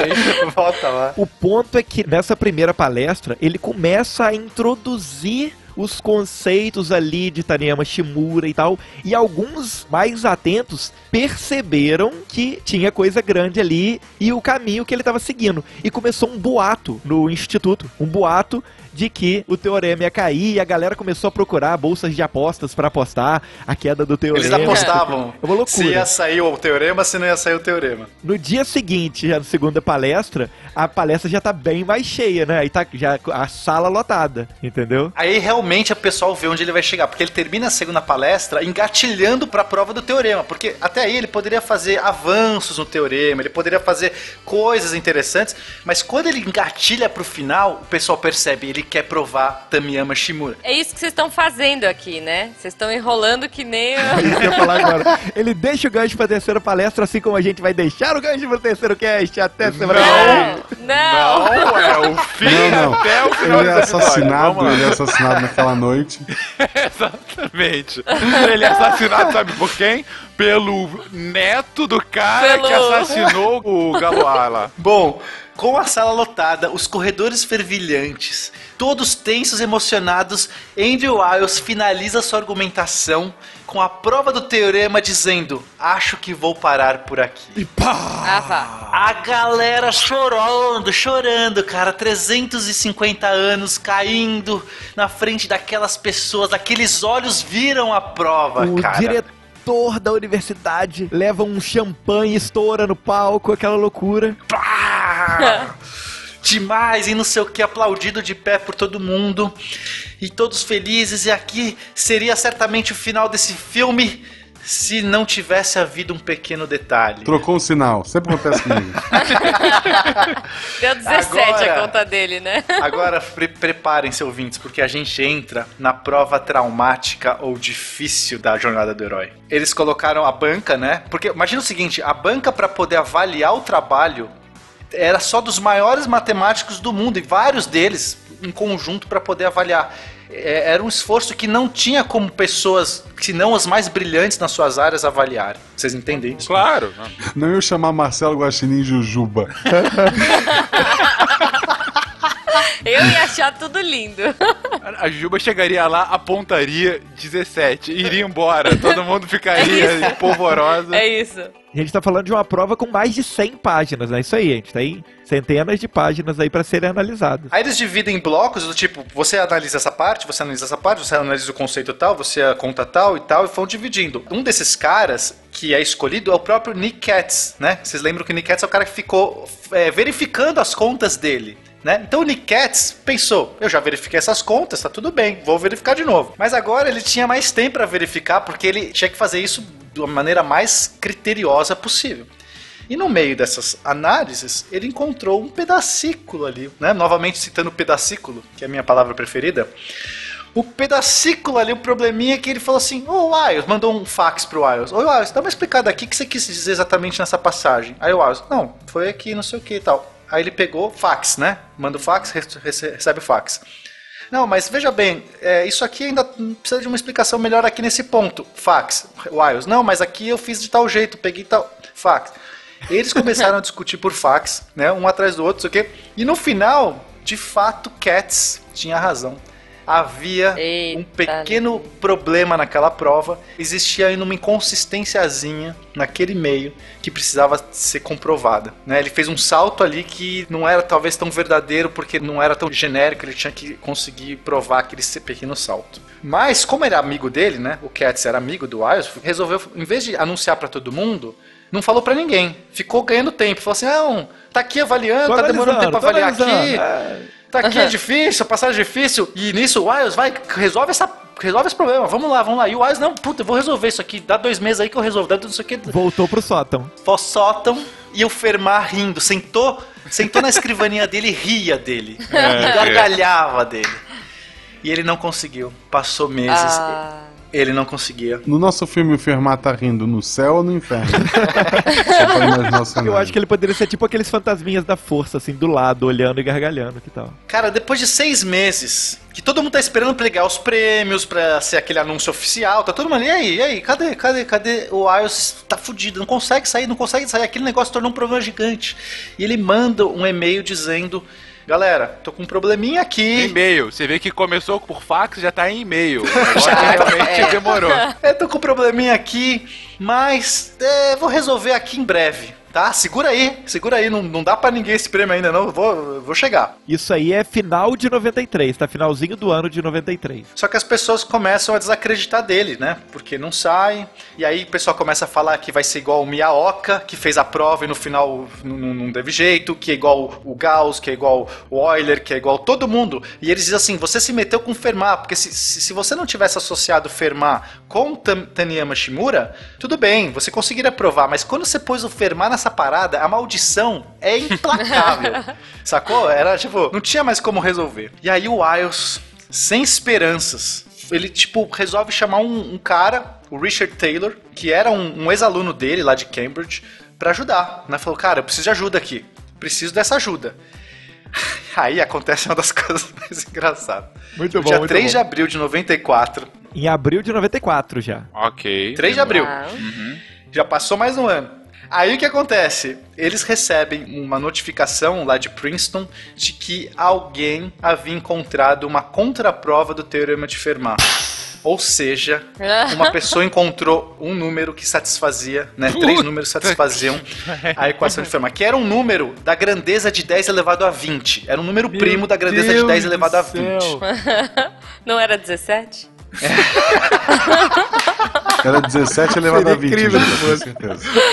Volta lá.
O ponto é que nessa primeira palestra ele começa a introduzir os conceitos ali de Taniyama Shimura e tal, e alguns mais atentos perceberam que tinha coisa grande ali e o caminho que ele estava seguindo. E começou um boato no instituto, um boato de que o teorema ia cair e a galera começou a procurar bolsas de apostas para apostar a queda do teorema.
Eles apostavam
É uma loucura.
se ia sair o teorema, se não ia sair o teorema.
No dia seguinte, já na segunda palestra, a palestra já tá bem mais cheia, né? Aí tá já a sala lotada, entendeu?
Aí realmente o pessoal vê onde ele vai chegar, porque ele termina a segunda palestra engatilhando para a prova do teorema, porque até aí ele poderia fazer avanços no teorema, ele poderia fazer coisas interessantes, mas quando ele engatilha pro final, o pessoal percebe, ele quer provar Tamiyama Shimura.
É isso que vocês estão fazendo aqui, né? Vocês estão enrolando que nem.
É isso que eu ia falar agora. Ele deixa o gancho pra terceira palestra, assim como a gente vai deixar o gancho pro terceiro cast até semana.
Não! Não!
Não, é o fim
Não, não.
até o final
Ele é assassinado, ele é assassinado naquela noite.
Exatamente. Ele é assassinado, sabe por quem? Pelo neto do cara
Pelo-
que assassinou o Galois lá.
Bom, com a sala lotada, os corredores fervilhantes, todos tensos, emocionados, Andrew Wiles finaliza sua argumentação com a prova do teorema dizendo: Acho que vou parar por aqui.
Ah, vá.
A galera chorando, chorando, cara. 350 anos caindo na frente daquelas pessoas, aqueles olhos viram a prova,
O
cara.
diretor da universidade leva um champanhe, estoura no palco, aquela loucura.
Pá! Demais e não sei o que, aplaudido de pé por todo mundo e todos felizes. E aqui seria certamente o final desse filme se não tivesse havido um pequeno detalhe.
Trocou um sinal. Sempre acontece comigo.
Deu 17 a
Agora-
conta dele, né?
Agora pre preparem-se, ouvintes, porque a gente entra na prova traumática ou difícil da jornada do herói. Eles colocaram a banca, né? Porque imagina o seguinte: a banca, para poder avaliar o trabalho, era só dos maiores matemáticos do mundo e vários deles em conjunto para poder avaliar. É, Era um esforço que não tinha como pessoas, que não as mais brilhantes nas suas áreas, avaliarem. Vocês entendem isso?
Claro.
Não ia chamar Marcelo Guaxinim Jujuba.
Eu ia achar tudo lindo.
A Juba chegaria lá, apontaria 17, iria embora. Todo mundo ficaria polvorosa.
É isso.
A gente tá falando de uma prova com mais de 100 páginas, né? Isso aí, a gente tem centenas de páginas aí pra serem analisadas.
Aí eles dividem em blocos do tipo, você analisa essa parte, você analisa essa parte, você analisa o conceito tal, você conta tal e tal, e vão dividindo. Um desses caras que é escolhido é o próprio Nick Katz, né? Vocês lembram que o Nick Katz é o cara que ficou é, verificando as contas dele. Né? Então o Nick Katz pensou, eu já verifiquei essas contas, tá tudo bem, vou verificar de novo. Mas agora ele tinha mais tempo para verificar porque ele tinha que fazer isso de uma maneira mais criteriosa possível. E no meio dessas análises, ele encontrou um pedacículo ali, né? Novamente citando o pedacículo, que é a minha palavra preferida. O pedacículo ali, o probleminha é que ele falou assim: Ô Wiles, mandou um fax pro Wiles. Ô Wiles, dá uma explicada aqui o que você quis dizer exatamente nessa passagem. Aí o Wiles, não, foi aqui, não sei o que e tal. Aí ele pegou fax, né? Manda o fax, rece- rece- recebe o fax. Não, mas veja bem, é, isso aqui ainda precisa de uma explicação melhor aqui nesse ponto. Fax, Wiles. Não, mas aqui eu fiz de tal jeito, peguei tal. Fax. Eles começaram a discutir por fax, né? Um atrás do outro, não sei o quê. E no final, de fato, Cats tinha razão. Havia
Eita.
um pequeno problema naquela prova. Existia ainda uma inconsistênciazinha naquele meio que precisava ser comprovada. né? Ele fez um salto ali que não era talvez tão verdadeiro porque não era tão genérico. Ele tinha que conseguir provar aquele pequeno salto. Mas como era amigo dele, né? O Cats era amigo do Wiles, resolveu, em vez de anunciar pra todo mundo, não falou pra ninguém. Ficou ganhando tempo. Falou assim: não, tá aqui avaliando,
Tô
tá demorando tempo pra avaliar aqui.
É.
Tá aqui, é difícil, a passagem é difícil. E nisso o Wiles vai, resolve essa. Resolve esse problema, vamos lá, vamos lá. E o Wiles, não, puta, eu vou resolver isso aqui. Dá dois meses aí que eu resolvo. Dá isso aqui.
Voltou pro sótão.
Sótão e o Fermar rindo. Sentou, sentou na escrivaninha dele e ria dele. E gargalhava dele. E ele não conseguiu. Passou meses.
Ah,
Ele não conseguia.
No nosso filme, o Fermat tá rindo no céu ou no inferno?
Eu acho que ele poderia ser tipo aqueles fantasminhas da força, assim, do lado, olhando e gargalhando, que tal?
Cara, depois de seis meses, que todo mundo tá esperando pra ligar os prêmios, pra ser aquele anúncio oficial, tá todo mundo ali, e aí, e aí, cadê, cadê, cadê? O Ios tá fudido, não consegue sair, não consegue sair, aquele negócio tornou um problema gigante. E ele manda um e-mail dizendo, galera, tô com um probleminha aqui,
E-mail. Você vê que começou por fax já tá em e-mail. O negócio realmente demorou.
é, tô com um probleminha aqui, mas é, vou resolver aqui em breve. Tá? Segura aí, segura aí, não, não dá pra ninguém esse prêmio ainda não, eu vou, vou chegar.
Isso aí é final de 93, tá? Finalzinho do ano de 93.
Só que as pessoas começam a desacreditar dele, né? Porque não sai. E aí o pessoal começa a falar que vai ser igual o Miaoka, que fez a prova e no final não, não- não teve jeito, que é igual o Gauss, que é igual o Euler, que é igual todo mundo. E eles dizem assim: você se meteu com o Fermat, porque se, se, se você não tivesse associado o Fermat com Taniyama Shimura, tudo bem, você conseguiria provar, mas quando você pôs o Fermat nessa parada, a maldição é implacável. Sacou? Era tipo, não tinha mais como resolver. E aí o Wiles, sem esperanças, ele tipo resolve chamar um, um cara, o Richard Taylor, que era um, um ex-aluno dele lá de Cambridge, pra ajudar. Né? Falou, cara, eu preciso de ajuda aqui. Preciso dessa ajuda. Aí acontece uma das coisas mais engraçadas.
Muito
no
bom,
dia
muito
3
bom.
de abril de 94,
Em abril de 94 já.
Ok.
3 de abril,
ah,
já passou mais um ano. Aí o que acontece? Eles recebem uma notificação lá de Princeton de que alguém havia encontrado uma contraprova do teorema de Fermat. Ou seja, uma pessoa encontrou um número que satisfazia, né? Três números satisfaziam a equação de Fermat, que era um número da grandeza de 10 elevado a 20. Era um número primo da grandeza de 10 elevado a 20.
não era 17?
Era 17 elevado a 20.
incrível
né?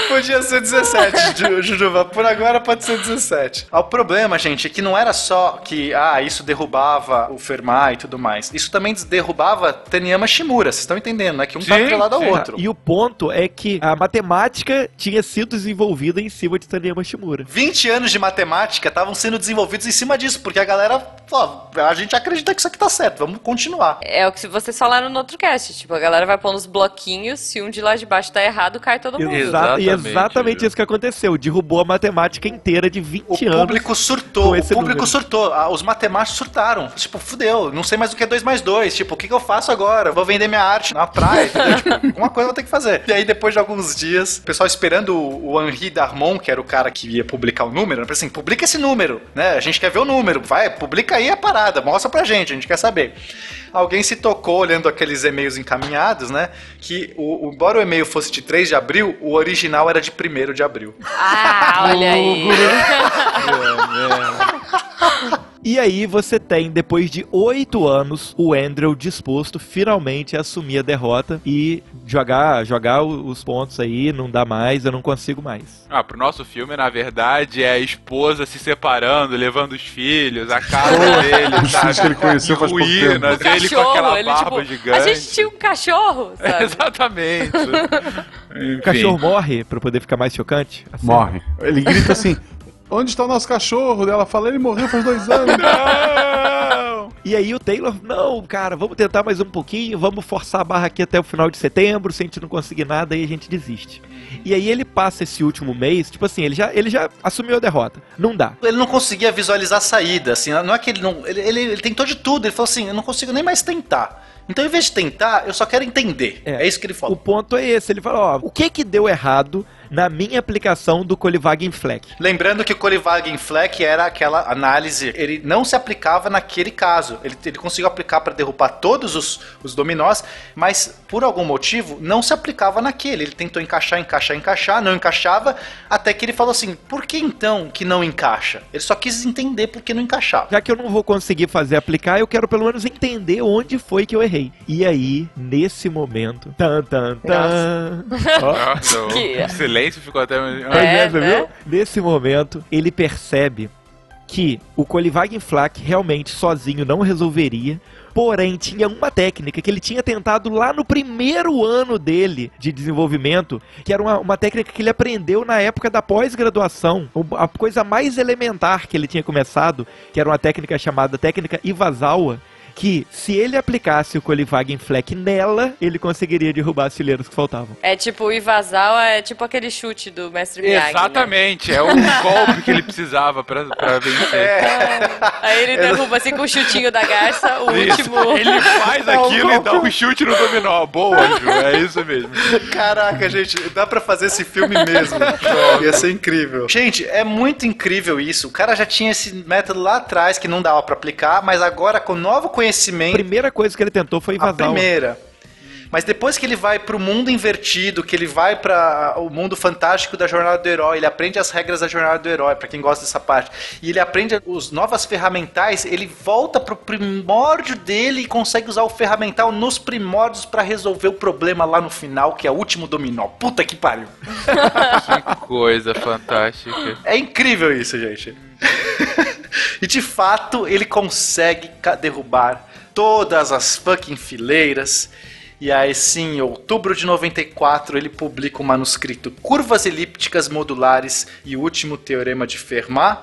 Podia ser 17, Ju- Jujuba. Por agora pode ser 17. Ah, O problema, gente, é que não era só que ah, isso derrubava o Fermat e tudo mais. Isso também derrubava Taniyama Shimura. Vocês estão entendendo, né? Que um tá
Sim,
atrelado ao
sim.
outro.
E o ponto é que a matemática tinha sido desenvolvida em cima de Taniyama Shimura.
20 anos de matemática estavam sendo desenvolvidos em cima disso, porque a galera, ó, a gente acredita que isso aqui tá certo, vamos continuar.
É o que vocês falaram no outro cast. Tipo, a galera vai pondo os bloquinhos, se um de lá de baixo tá errado, cai todo mundo.
Exa- e
Exatamente,
exatamente isso que aconteceu. Derrubou a matemática inteira de 20
O
anos.
público surtou, o público
número.
surtou, Ah, os matemáticos surtaram. Tipo, fudeu, não sei mais o que é 2 mais 2. Tipo, o que, que eu faço agora? Vou vender minha arte na praia? Tipo, alguma coisa eu vou ter que fazer. E aí, depois de alguns dias, o pessoal esperando o, o Henri Darmon, que era o cara que ia publicar o número, né? Falei assim, publica esse número, né? A gente quer ver o número, vai, publica aí a parada, mostra pra gente, a gente quer saber. Alguém se tocou olhando aqueles e-mails encaminhados, né? Que, o, o- embora o e-mail fosse de 3 de abril, o original era de 1 de abril.
Ah, olha aí.
E aí você tem, depois de oito anos, o Andrew disposto finalmente a assumir a derrota e jogar, jogar o- os pontos aí, não dá mais, eu não consigo mais.
Ah, pro nosso filme, na verdade, é a esposa se separando, levando os filhos, a casa dele,
Os filhos que ele conheceu faz pouco
ruínas,
tempo.
ele com aquela
ele,
barba
tipo,
gigante.
A gente tinha um cachorro, sabe?
Exatamente. Enfim.
O cachorro morre pra poder ficar mais chocante? Assim.
Morre. Ele grita assim: Onde está o nosso cachorro? Ela fala: Ele morreu faz dois anos.
Não!
E aí o Taylor, não, cara, vamos tentar mais um pouquinho, vamos forçar a barra aqui até o final de setembro, se a gente não conseguir nada, aí a gente desiste. E aí ele passa esse último mês, tipo assim, ele já, ele já assumiu a derrota. Não dá.
Ele não conseguia visualizar a saída, assim, não é que ele não. Ele, ele, ele tentou de tudo, ele falou assim: eu não consigo nem mais tentar. Então, em vez de tentar, eu só quero entender. É, isso que ele
O
falou.
ponto é esse, ele fala, ó, o que que deu errado na minha aplicação do Colivagen Fleck.
Lembrando que o Colivagen Fleck era aquela análise, ele não se aplicava naquele caso. Ele, ele conseguiu aplicar para derrubar todos os, os dominós, mas por algum motivo não se aplicava naquele. Ele tentou encaixar, encaixar, encaixar, não encaixava, até que ele falou assim: por que então que não encaixa? Ele só quis entender por que não encaixava.
Já que eu não vou conseguir fazer aplicar, eu quero pelo menos entender onde foi que eu errei. E aí, nesse momento, tan tan tan.
Nossa,
Que-
o silêncio ficou até.
É,
Pois é, você
né?
viu? Nesse momento, ele percebe que o Colivagen Flack realmente sozinho não resolveria. Porém, tinha uma técnica que ele tinha tentado lá no primeiro ano dele de desenvolvimento, que era uma, uma técnica que ele aprendeu na época da pós-graduação. A coisa mais elementar que ele tinha começado, que era uma técnica chamada técnica Iwasawa, que se ele aplicasse o Colivagen Fleck nela, ele conseguiria derrubar as fileiras que faltavam.
É tipo, o Iwasawa é tipo aquele chute do Mestre Miyagi, né?
Exatamente, é o golpe que ele precisava pra, pra vencer.
Aí ele derruba assim com o chutinho da garça, o
Isso,
último...
ele faz aquilo e dá um chute no dominó. Boa, Ju, é isso mesmo.
Caraca, gente, dá pra fazer esse filme mesmo. Ia ser incrível. Gente, é muito incrível isso. O cara já tinha esse método lá atrás que não dava pra aplicar, mas agora com novo
A
conhecimento,
primeira coisa que ele tentou foi
a
Iwasawa.
primeira. Mas depois que ele vai pro mundo invertido, que ele vai para o mundo fantástico da jornada do herói, ele aprende as regras da jornada do herói, pra quem gosta dessa parte, e ele aprende os novas ferramentais, ele volta pro primórdio dele e consegue usar o ferramental nos primórdios pra resolver o problema lá no final, que é o último dominó. Puta que pariu.
Que coisa fantástica.
É incrível isso, gente. E de fato, ele consegue derrubar todas as fucking fileiras. E aí sim, em outubro de 94, ele publica o manuscrito Curvas Elípticas Modulares e o Último Teorema de Fermat,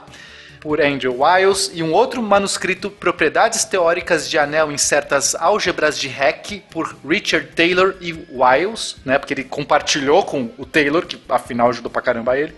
por Andrew Wiles, e um outro manuscrito Propriedades Teóricas de Anel em Certas Álgebras de Heck, por Richard Taylor e Wiles, né, porque ele compartilhou com o Taylor, que afinal ajudou pra caramba ele.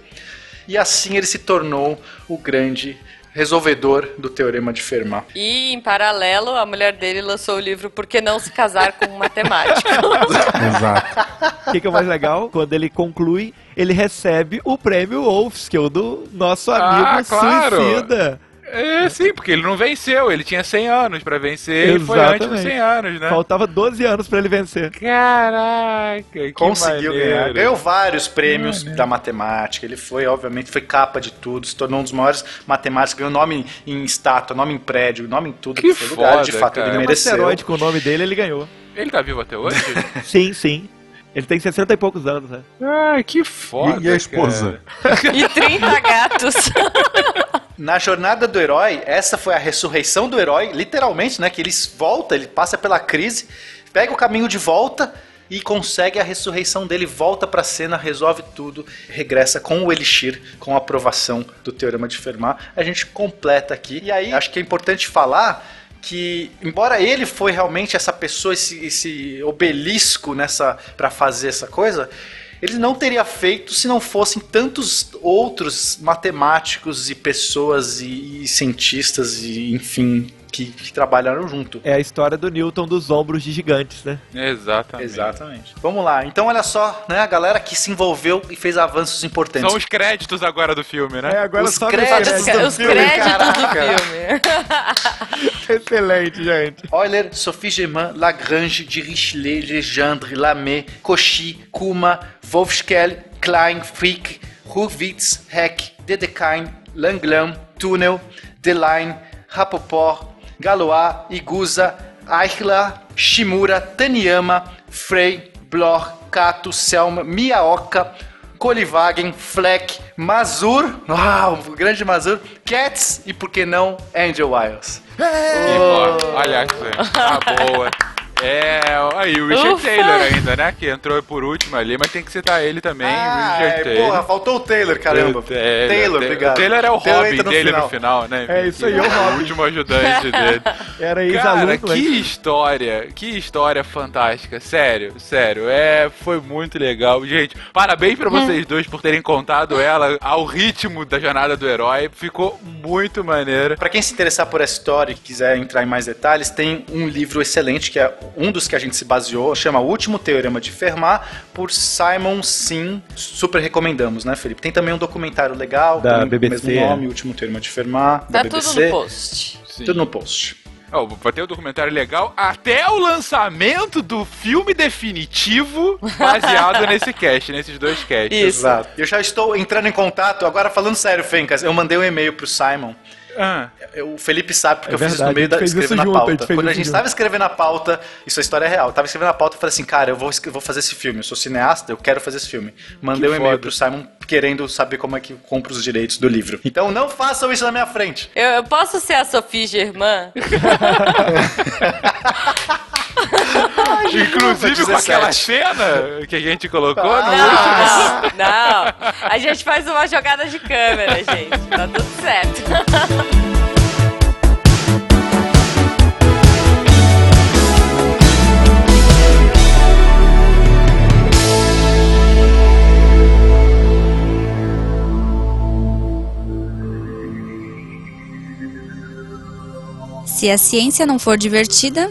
E assim ele se tornou o grande resolvedor do Teorema de Fermat.
E, em paralelo, a mulher dele lançou o livro Por que não se casar com um matemático?
Exato.
O que, que é o mais legal? Quando ele conclui, ele recebe o prêmio Wolfskill do nosso amigo
Ah, claro.
suicida.
É, sim, porque ele não venceu, ele tinha 100 anos pra vencer, ele foi antes dos 100 anos, né?
Faltava 12 anos pra ele vencer.
Caraca, que
Conseguiu
maneiro.
ganhar. Ganhou vários prêmios da matemática. Ele foi, obviamente, foi capa de tudo, se tornou um dos maiores matemáticos, ganhou nome em estátua, nome em prédio, nome em tudo.
Que
foi lugar.
foda,
de fato,
cara.
ele
É um
Um
mereceu.
asteroide com o nome dele, ele ganhou.
Ele tá vivo até hoje?
Sim, sim. Ele tem 60 e poucos anos, né?
ah, que foda.
E, e a esposa?
e 30 gatos.
Na jornada do herói, essa foi a ressurreição do herói, literalmente, né? Que ele volta, ele passa pela crise, pega o caminho de volta e consegue a ressurreição dele, volta pra cena, resolve tudo, regressa com o Elixir, com a aprovação do Teorema de Fermat. A gente completa aqui. E aí, acho que é importante falar que, embora ele foi realmente essa pessoa, esse, esse obelisco nessa para fazer essa coisa, ele não teria feito se não fossem tantos outros matemáticos e pessoas e, e cientistas e enfim que, que trabalharam junto.
É a história do Newton dos ombros de gigantes, né?
Exatamente.
Exatamente. Vamos lá. Então olha só, né, a galera que se envolveu e fez avanços importantes.
São os créditos agora do filme, né?
agora
Os créditos do
Os
filme,
créditos
caraca.
do filme.
Excelente, gente.
Euler, Sophie Germain, Lagrange, Dirichlet, Legendre, Lamé, Cauchy, Kuma, Wolfskel, Klein, Frick, Hurwitz, Heck, Dedekind, Langlam, Tunnel, Delaine, Rapoport, Galois, Iguza, Eichler, Shimura, Taniyama, Frey, Bloch, Kato, Selma, Miaoka, Colivagen, Fleck, Mazur, uau, o grande Mazur, Cats e, por que não, Angel Wiles.
Que boa. Aliás, tá boa. É, aí o Richard
Ufa.
Taylor ainda, né? Que entrou por último ali, mas tem que citar ele também,
Ah,
o Richard
é,
Taylor.
porra, faltou o Taylor, caramba. Taylor,
é,
obrigado.
O Taylor é o
Taylor
Robin dele no final, né?
É isso aí, é o Robin.
último ajudante dele.
Era
Cara,
ex-aluno,
que
né?
história, que história fantástica, sério, sério, é, foi muito legal, gente, parabéns pra vocês dois por terem contado ela ao ritmo da jornada do herói, ficou muito maneira.
Pra quem se interessar por essa história e quiser entrar em mais detalhes, tem um livro excelente, que é um dos que a gente se baseou, chama O Último Teorema de Fermat, por Simon Sim. Super recomendamos, né, Felipe? Tem também um documentário legal,
Da BBC,
mesmo nome. O Último Teorema de Fermat,
Tá
da
tudo
BBC.
no post.
Sim.
Tudo no post.
Ó, vai ter um documentário legal até o lançamento do filme definitivo baseado nesse cast, nesses dois casts.
Isso.
Exato. Eu já estou entrando em contato, agora falando sério, Fencas, eu mandei um e-mail pro Simon.
Ah,
Eu- O Felipe sabe, porque
É
eu fiz isso no meio
a
da
isso
na
junto, a
pauta.
gente fez
Quando a gente estava escrevendo a pauta, isso é história real. Eu tava escrevendo a pauta e falei assim, cara, eu vou, eu vou fazer esse filme. Eu sou cineasta, eu quero fazer esse filme. Mandei
Que
um e-mail
foda.
pro Simon querendo saber como é que compra os direitos do livro. Então não façam isso na minha frente.
Eu, eu posso ser a Sophie Germain?
inclusive com
17.
aquela cena que a gente colocou no
Ah.
último.
Não, não. A gente faz uma jogada de câmera, gente. Tá tudo certo.
Se a ciência não for divertida,